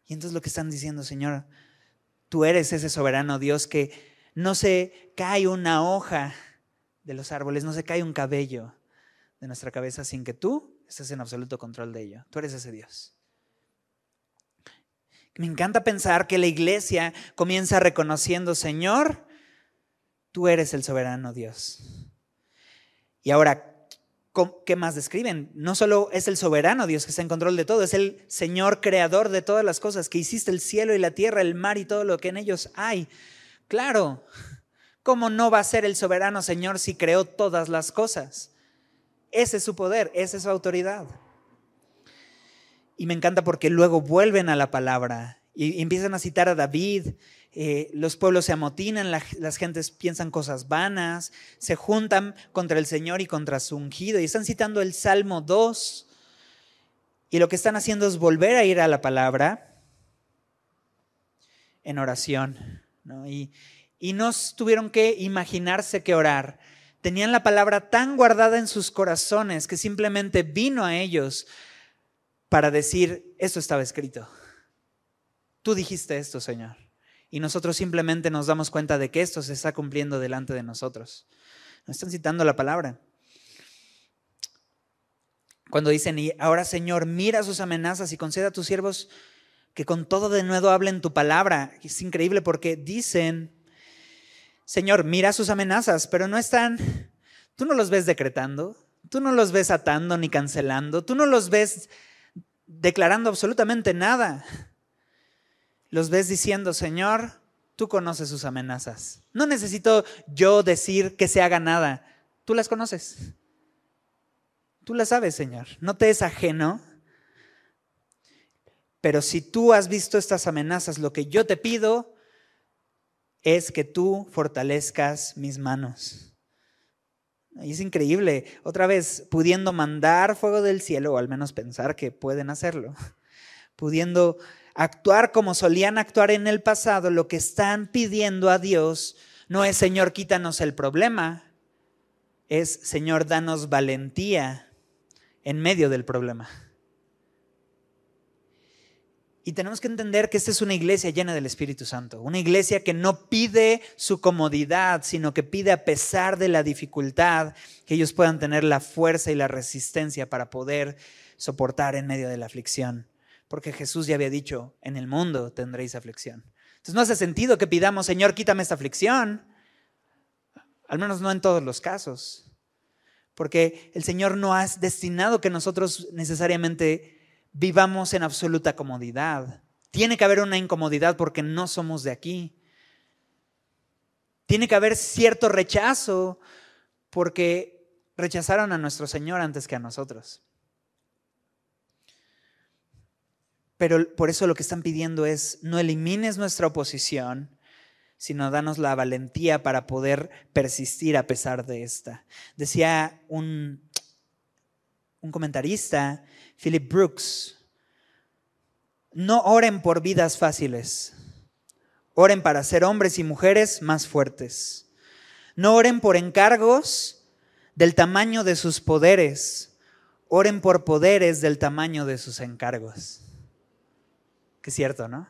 Y entonces lo que están diciendo, Señor, tú eres ese soberano Dios que no se cae una hoja de los árboles, no se cae un cabello de nuestra cabeza sin que tú estés en absoluto control de ello. Tú eres ese Dios. Me encanta pensar que la iglesia comienza reconociendo, Señor, tú eres el soberano Dios. Y ahora, ¿qué más describen? No solo es el soberano Dios que está en control de todo, es el Señor creador de todas las cosas, que hiciste el cielo y la tierra, el mar y todo lo que en ellos hay. Claro, ¿cómo no va a ser el soberano Señor si creó todas las cosas? Ese es su poder, esa es su autoridad. Y me encanta porque luego vuelven a la palabra y empiezan a citar a David. Eh, los pueblos se amotinan, las gentes piensan cosas vanas, se juntan contra el Señor y contra su ungido. Y están citando el Salmo 2. Y lo que están haciendo es volver a ir a la palabra en oración. Y, y no tuvieron que imaginarse que orar. Tenían la palabra tan guardada en sus corazones que simplemente vino a ellos para decir, esto estaba escrito. Tú dijiste esto, Señor. Y nosotros simplemente nos damos cuenta de que esto se está cumpliendo delante de nosotros. No están citando la palabra. Cuando dicen, y ahora Señor, mira sus amenazas y conceda a tus siervos que con todo de nuevo hablen tu palabra. Es increíble porque dicen, Señor, mira sus amenazas, pero no están, tú no los ves decretando, tú no los ves atando ni cancelando, tú no los ves declarando absolutamente nada. Los ves diciendo, Señor, tú conoces sus amenazas. No necesito yo decir que se haga nada. Tú las conoces. Tú las sabes, Señor. No te es ajeno. Pero si tú has visto estas amenazas, lo que yo te pido es que tú fortalezcas mis manos. Y es increíble, otra vez, pudiendo mandar fuego del cielo, o al menos pensar que pueden hacerlo, pudiendo actuar como solían actuar en el pasado, lo que están pidiendo a Dios no es, Señor, quítanos el problema, es, Señor, danos valentía en medio del problema. Y tenemos que entender que esta es una iglesia llena del Espíritu Santo, una iglesia que no pide su comodidad, sino que pide a pesar de la dificultad que ellos puedan tener la fuerza y la resistencia para poder soportar en medio de la aflicción. Porque Jesús ya había dicho, en el mundo tendréis aflicción. Entonces no hace sentido que pidamos, Señor, quítame esta aflicción. Al menos no en todos los casos. Porque el Señor no ha destinado que nosotros necesariamente vivamos en absoluta comodidad. Tiene que haber una incomodidad porque no somos de aquí. Tiene que haber cierto rechazo porque rechazaron a nuestro Señor antes que a nosotros. Pero por eso lo que están pidiendo es, no elimines nuestra oposición, sino danos la valentía para poder persistir a pesar de esta. Decía un, un comentarista Philip Brooks, no oren por vidas fáciles, oren para ser hombres y mujeres más fuertes. No oren por encargos del tamaño de sus poderes, oren por poderes del tamaño de sus encargos. Que es cierto, ¿no?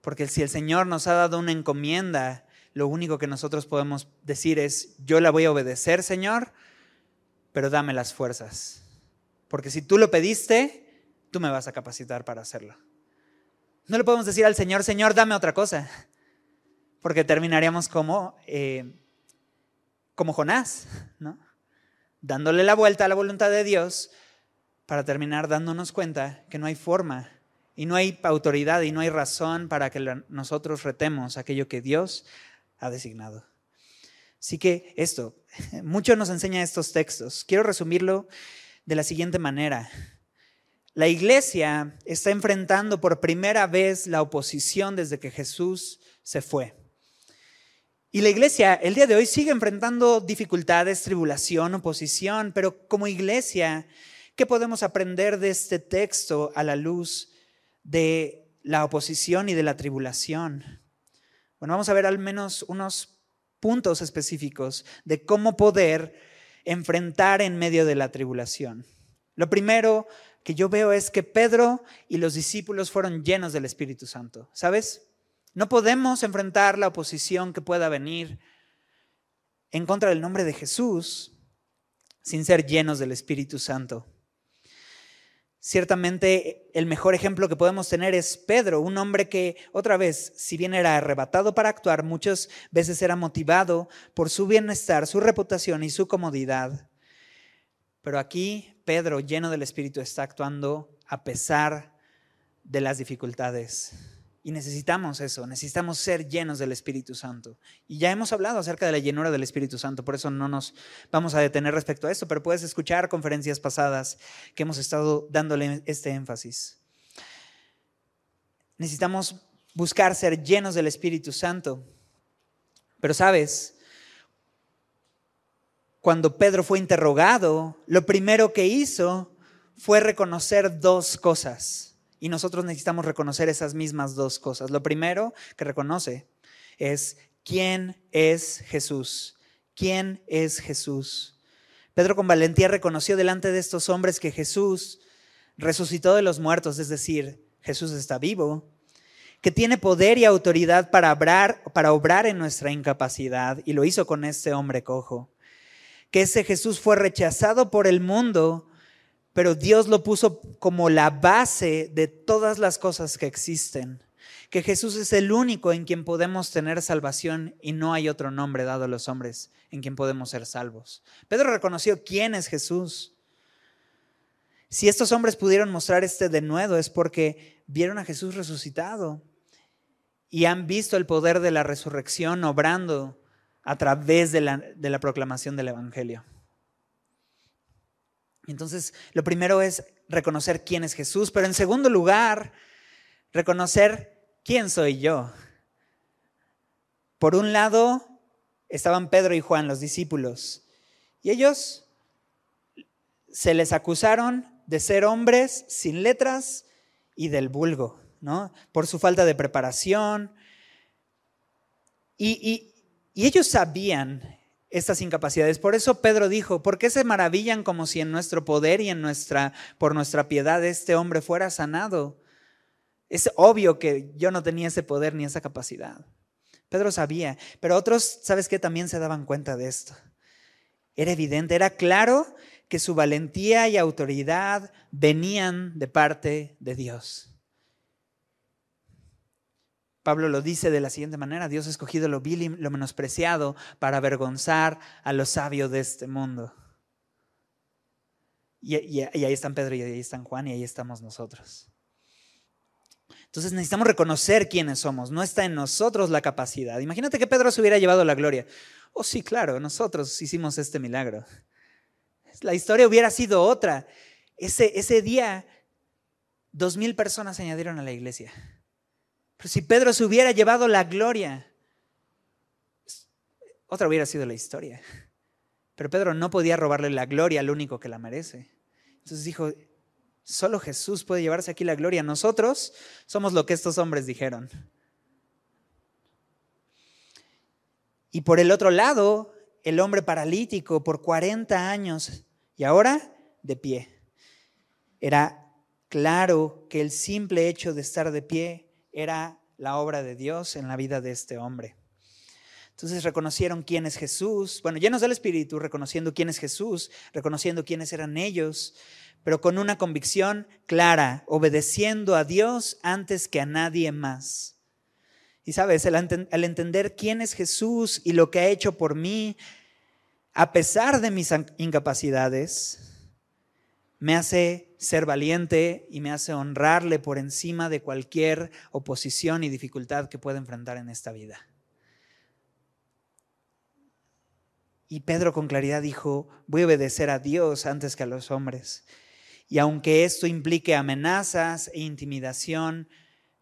Porque si el Señor nos ha dado una encomienda, lo único que nosotros podemos decir es, yo la voy a obedecer, Señor, pero dame las fuerzas. Porque si tú lo pediste, tú me vas a capacitar para hacerlo. No le podemos decir al Señor, Señor, dame otra cosa. Porque terminaríamos como, eh, como Jonás, ¿no? Dándole la vuelta a la voluntad de Dios para terminar dándonos cuenta que no hay forma y no hay autoridad y no hay razón para que nosotros retemos aquello que Dios ha designado. Así que esto, mucho nos enseña estos textos. Quiero resumirlo de la siguiente manera. La iglesia está enfrentando por primera vez la oposición desde que Jesús se fue. Y la iglesia el día de hoy sigue enfrentando dificultades, tribulación, oposición, pero como iglesia, ¿qué podemos aprender de este texto a la luz de la oposición y de la tribulación? Bueno, vamos a ver al menos unos puntos específicos de cómo poder enfrentar en medio de la tribulación. Lo primero que yo veo es que Pedro y los discípulos fueron llenos del Espíritu Santo. ¿Sabes? No podemos enfrentar la oposición que pueda venir en contra del nombre de Jesús sin ser llenos del Espíritu Santo. Ciertamente el mejor ejemplo que podemos tener es Pedro, un hombre que otra vez, si bien era arrebatado para actuar, muchas veces era motivado por su bienestar, su reputación y su comodidad. Pero aquí Pedro, lleno del Espíritu, está actuando a pesar de las dificultades. Y necesitamos eso, necesitamos ser llenos del Espíritu Santo. Y ya hemos hablado acerca de la llenura del Espíritu Santo, por eso no nos vamos a detener respecto a esto, pero puedes escuchar conferencias pasadas que hemos estado dándole este énfasis. Necesitamos buscar ser llenos del Espíritu Santo. Pero sabes, cuando Pedro fue interrogado, lo primero que hizo fue reconocer dos cosas. Y nosotros necesitamos reconocer esas mismas dos cosas. Lo primero que reconoce es quién es Jesús. ¿Quién es Jesús? Pedro con valentía reconoció delante de estos hombres que Jesús resucitó de los muertos, es decir, Jesús está vivo, que tiene poder y autoridad para obrar, para obrar en nuestra incapacidad, y lo hizo con este hombre cojo. Que ese Jesús fue rechazado por el mundo, pero Dios lo puso como la base de todas las cosas que existen. Que Jesús es el único en quien podemos tener salvación y no hay otro nombre dado a los hombres en quien podemos ser salvos. Pedro reconoció quién es Jesús. Si estos hombres pudieron mostrar este denuedo es porque vieron a Jesús resucitado y han visto el poder de la resurrección obrando a través de la, de la proclamación del Evangelio. Entonces, lo primero es reconocer quién es Jesús, pero en segundo lugar, reconocer quién soy yo. Por un lado, estaban Pedro y Juan, los discípulos, y ellos se les acusaron de ser hombres sin letras y del vulgo, ¿no? Por su falta de preparación. Y, y ellos sabían estas incapacidades. Por eso Pedro dijo, ¿por qué se maravillan como si en nuestro poder y en nuestra por nuestra piedad este hombre fuera sanado? Es obvio que yo no tenía ese poder ni esa capacidad. Pedro sabía, pero otros, ¿sabes qué? También se daban cuenta de esto. Era evidente, era claro que su valentía y autoridad venían de parte de Dios. Pablo lo dice de la siguiente manera, Dios ha escogido lo vil y lo menospreciado para avergonzar a los sabios de este mundo. Y, y, ahí están Pedro y ahí están Juan y ahí estamos nosotros. Entonces necesitamos reconocer quiénes somos. No está en nosotros la capacidad. Imagínate que Pedro se hubiera llevado la gloria. Oh, sí, claro, nosotros hicimos este milagro. La historia hubiera sido otra. Ese, ese día, dos mil personas se añadieron a la iglesia. Pero si Pedro se hubiera llevado la gloria, otra hubiera sido la historia. Pero Pedro no podía robarle la gloria al único que la merece. Entonces dijo, solo Jesús puede llevarse aquí la gloria. Nosotros somos lo que estos hombres dijeron. Y por el otro lado, el hombre paralítico por 40 años y ahora de pie. Era claro que el simple hecho de estar de pie era la obra de Dios en la vida de este hombre. Entonces reconocieron quién es Jesús, bueno, llenos del Espíritu, reconociendo quién es Jesús, reconociendo quiénes eran ellos, pero con una convicción clara, obedeciendo a Dios antes que a nadie más. Y sabes, al, entender quién es Jesús y lo que ha hecho por mí, a pesar de mis incapacidades, me hace ser valiente y me hace honrarle por encima de cualquier oposición y dificultad que pueda enfrentar en esta vida. Y Pedro con claridad dijo, voy a obedecer a Dios antes que a los hombres. Y aunque esto implique amenazas e intimidación,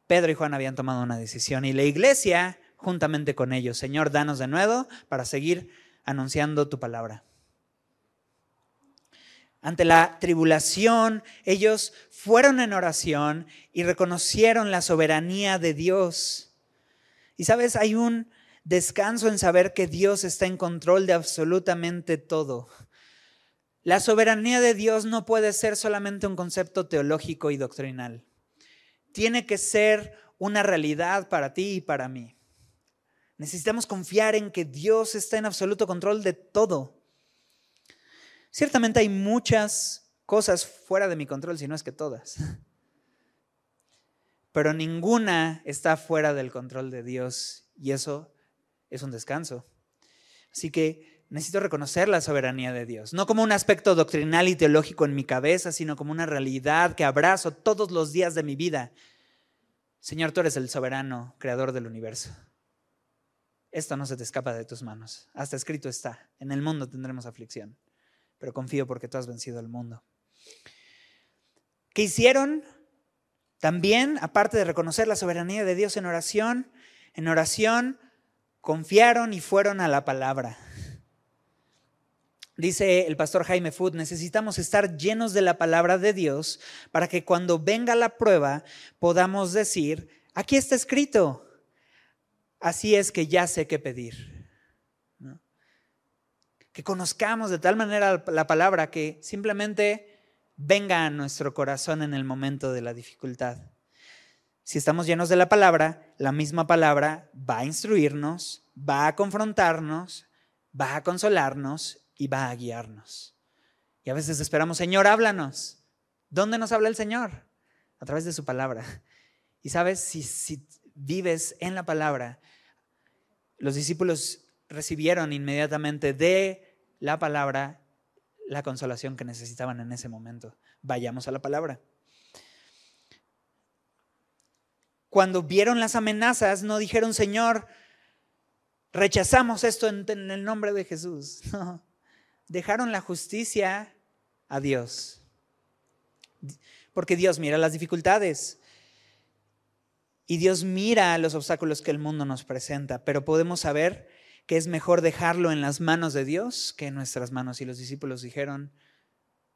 Pedro y Juan habían tomado una decisión y la iglesia, juntamente con ellos, Señor, danos de nuevo para seguir anunciando tu palabra. Ante la tribulación, ellos fueron en oración y reconocieron la soberanía de Dios. Y sabes, hay un descanso en saber que Dios está en control de absolutamente todo. La soberanía de Dios no puede ser solamente un concepto teológico y doctrinal. Tiene que ser una realidad para ti y para mí. Necesitamos confiar en que Dios está en absoluto control de todo. Ciertamente hay muchas cosas fuera de mi control, si no es que todas. Pero ninguna está fuera del control de Dios y eso es un descanso. Así que necesito reconocer la soberanía de Dios, no como un aspecto doctrinal y teológico en mi cabeza, sino como una realidad que abrazo todos los días de mi vida. Señor, tú eres el soberano, creador del universo. Esto no se te escapa de tus manos. Hasta escrito está, en el mundo tendremos aflicción, pero confío porque tú has vencido al mundo. ¿Qué hicieron? También, aparte de reconocer la soberanía de Dios en oración, en oración confiaron y fueron a la palabra. Dice el pastor Jaime Food, necesitamos estar llenos de la palabra de Dios para que cuando venga la prueba podamos decir, aquí está escrito, así es que ya sé qué pedir. Que conozcamos de tal manera la palabra que simplemente venga a nuestro corazón en el momento de la dificultad. Si estamos llenos de la palabra, la misma palabra va a instruirnos, va a confrontarnos, va a consolarnos y va a guiarnos. Y a veces esperamos, Señor, háblanos. ¿Dónde nos habla el Señor? A través de su palabra. Y sabes, si, si vives en la palabra, los discípulos recibieron inmediatamente de la palabra la consolación que necesitaban en ese momento. Vayamos a la palabra. Cuando vieron las amenazas, no dijeron, Señor, rechazamos esto en, el nombre de Jesús. No dejaron la justicia a Dios. Porque Dios mira las dificultades y Dios mira los obstáculos que el mundo nos presenta, pero podemos saber que es mejor dejarlo en las manos de Dios que en nuestras manos. Y los discípulos dijeron,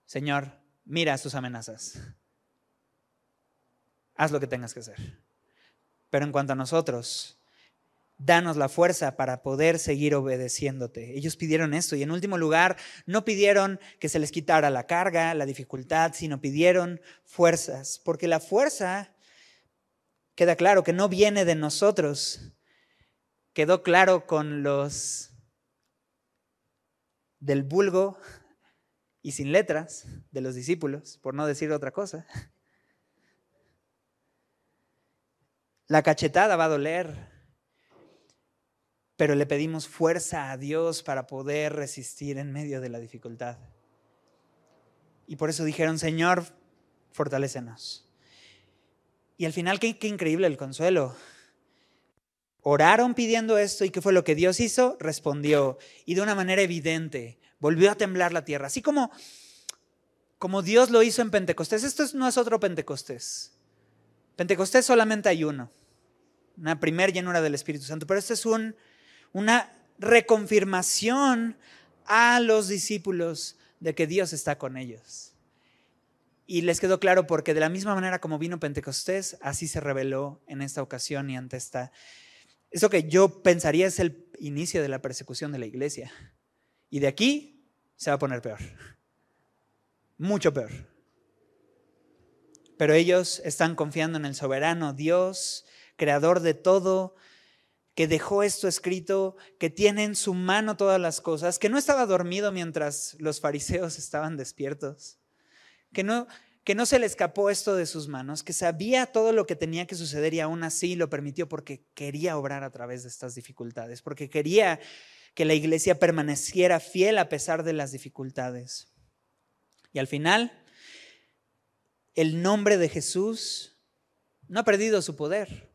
Señor, mira tus amenazas, haz lo que tengas que hacer. Pero en cuanto a nosotros, danos la fuerza para poder seguir obedeciéndote. Ellos pidieron esto y en último lugar no pidieron que se les quitara la carga, la dificultad, sino pidieron fuerzas, porque la fuerza, queda claro que no viene de nosotros, quedó claro con los del vulgo y sin letras de los discípulos, por no decir otra cosa. La cachetada va a doler, pero le pedimos fuerza a Dios para poder resistir en medio de la dificultad. Y por eso dijeron, Señor, fortalécenos. Y al final, qué, qué, increíble el consuelo. Oraron pidiendo esto y qué fue lo que Dios hizo? Respondió. Y de una manera evidente, volvió a temblar la tierra. Así como, como Dios lo hizo en Pentecostés. Esto no es otro Pentecostés. Pentecostés solamente hay uno. Una primer llenura del Espíritu Santo. Pero este es un una reconfirmación a los discípulos de que Dios está con ellos. Y les quedó claro porque de la misma manera como vino Pentecostés, así se reveló en esta ocasión y ante esta... Eso que yo pensaría es el inicio de la persecución de la iglesia. Y de aquí se va a poner peor. Mucho peor. Pero ellos están confiando en el soberano Dios, creador de todo, que dejó esto escrito, que tiene en su mano todas las cosas, que no estaba dormido mientras los fariseos estaban despiertos, que no, que no se le escapó esto de sus manos, que sabía todo lo que tenía que suceder y aún así lo permitió porque quería obrar a través de estas dificultades, porque quería que la iglesia permaneciera fiel a pesar de las dificultades. Y al final, el nombre de Jesús no ha perdido su poder.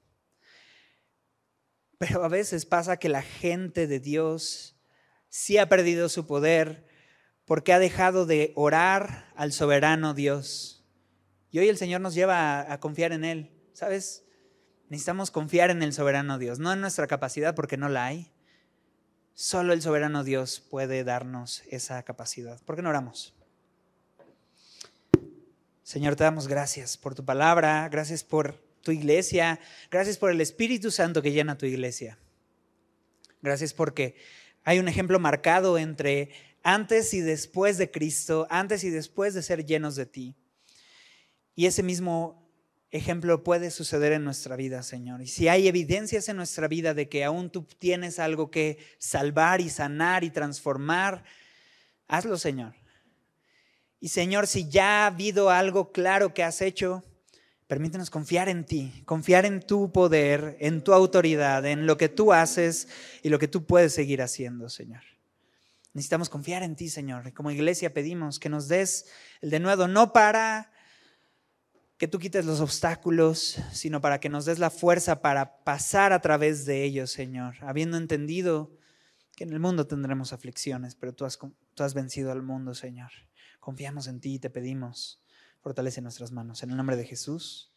Pero a veces pasa que la gente de Dios sí ha perdido su poder porque ha dejado de orar al soberano Dios. Y hoy el Señor nos lleva a, confiar en Él. ¿Sabes? Necesitamos confiar en el soberano Dios, no en nuestra capacidad porque no la hay. Solo el soberano Dios puede darnos esa capacidad. ¿Por qué no oramos? Señor, te damos gracias por tu palabra, gracias por tu iglesia. Gracias por el Espíritu Santo que llena tu iglesia. Gracias porque hay un ejemplo marcado entre antes y después de Cristo, antes y después de ser llenos de ti. Y ese mismo ejemplo puede suceder en nuestra vida, Señor. Y si hay evidencias en nuestra vida de que aún tú tienes algo que salvar y sanar y transformar, hazlo, Señor. Y Señor, si ya ha habido algo claro que has hecho, permítenos confiar en ti, confiar en tu poder, en tu autoridad, en lo que tú haces y lo que tú puedes seguir haciendo, Señor. Necesitamos confiar en ti, Señor. Y como iglesia pedimos que nos des el de nuevo, no para que tú quites los obstáculos, sino para que nos des la fuerza para pasar a través de ellos, Señor, habiendo entendido que en el mundo tendremos aflicciones, pero tú has, tú has vencido al mundo, Señor. Confiamos en ti y te pedimos, fortalece nuestras manos. En el nombre de Jesús.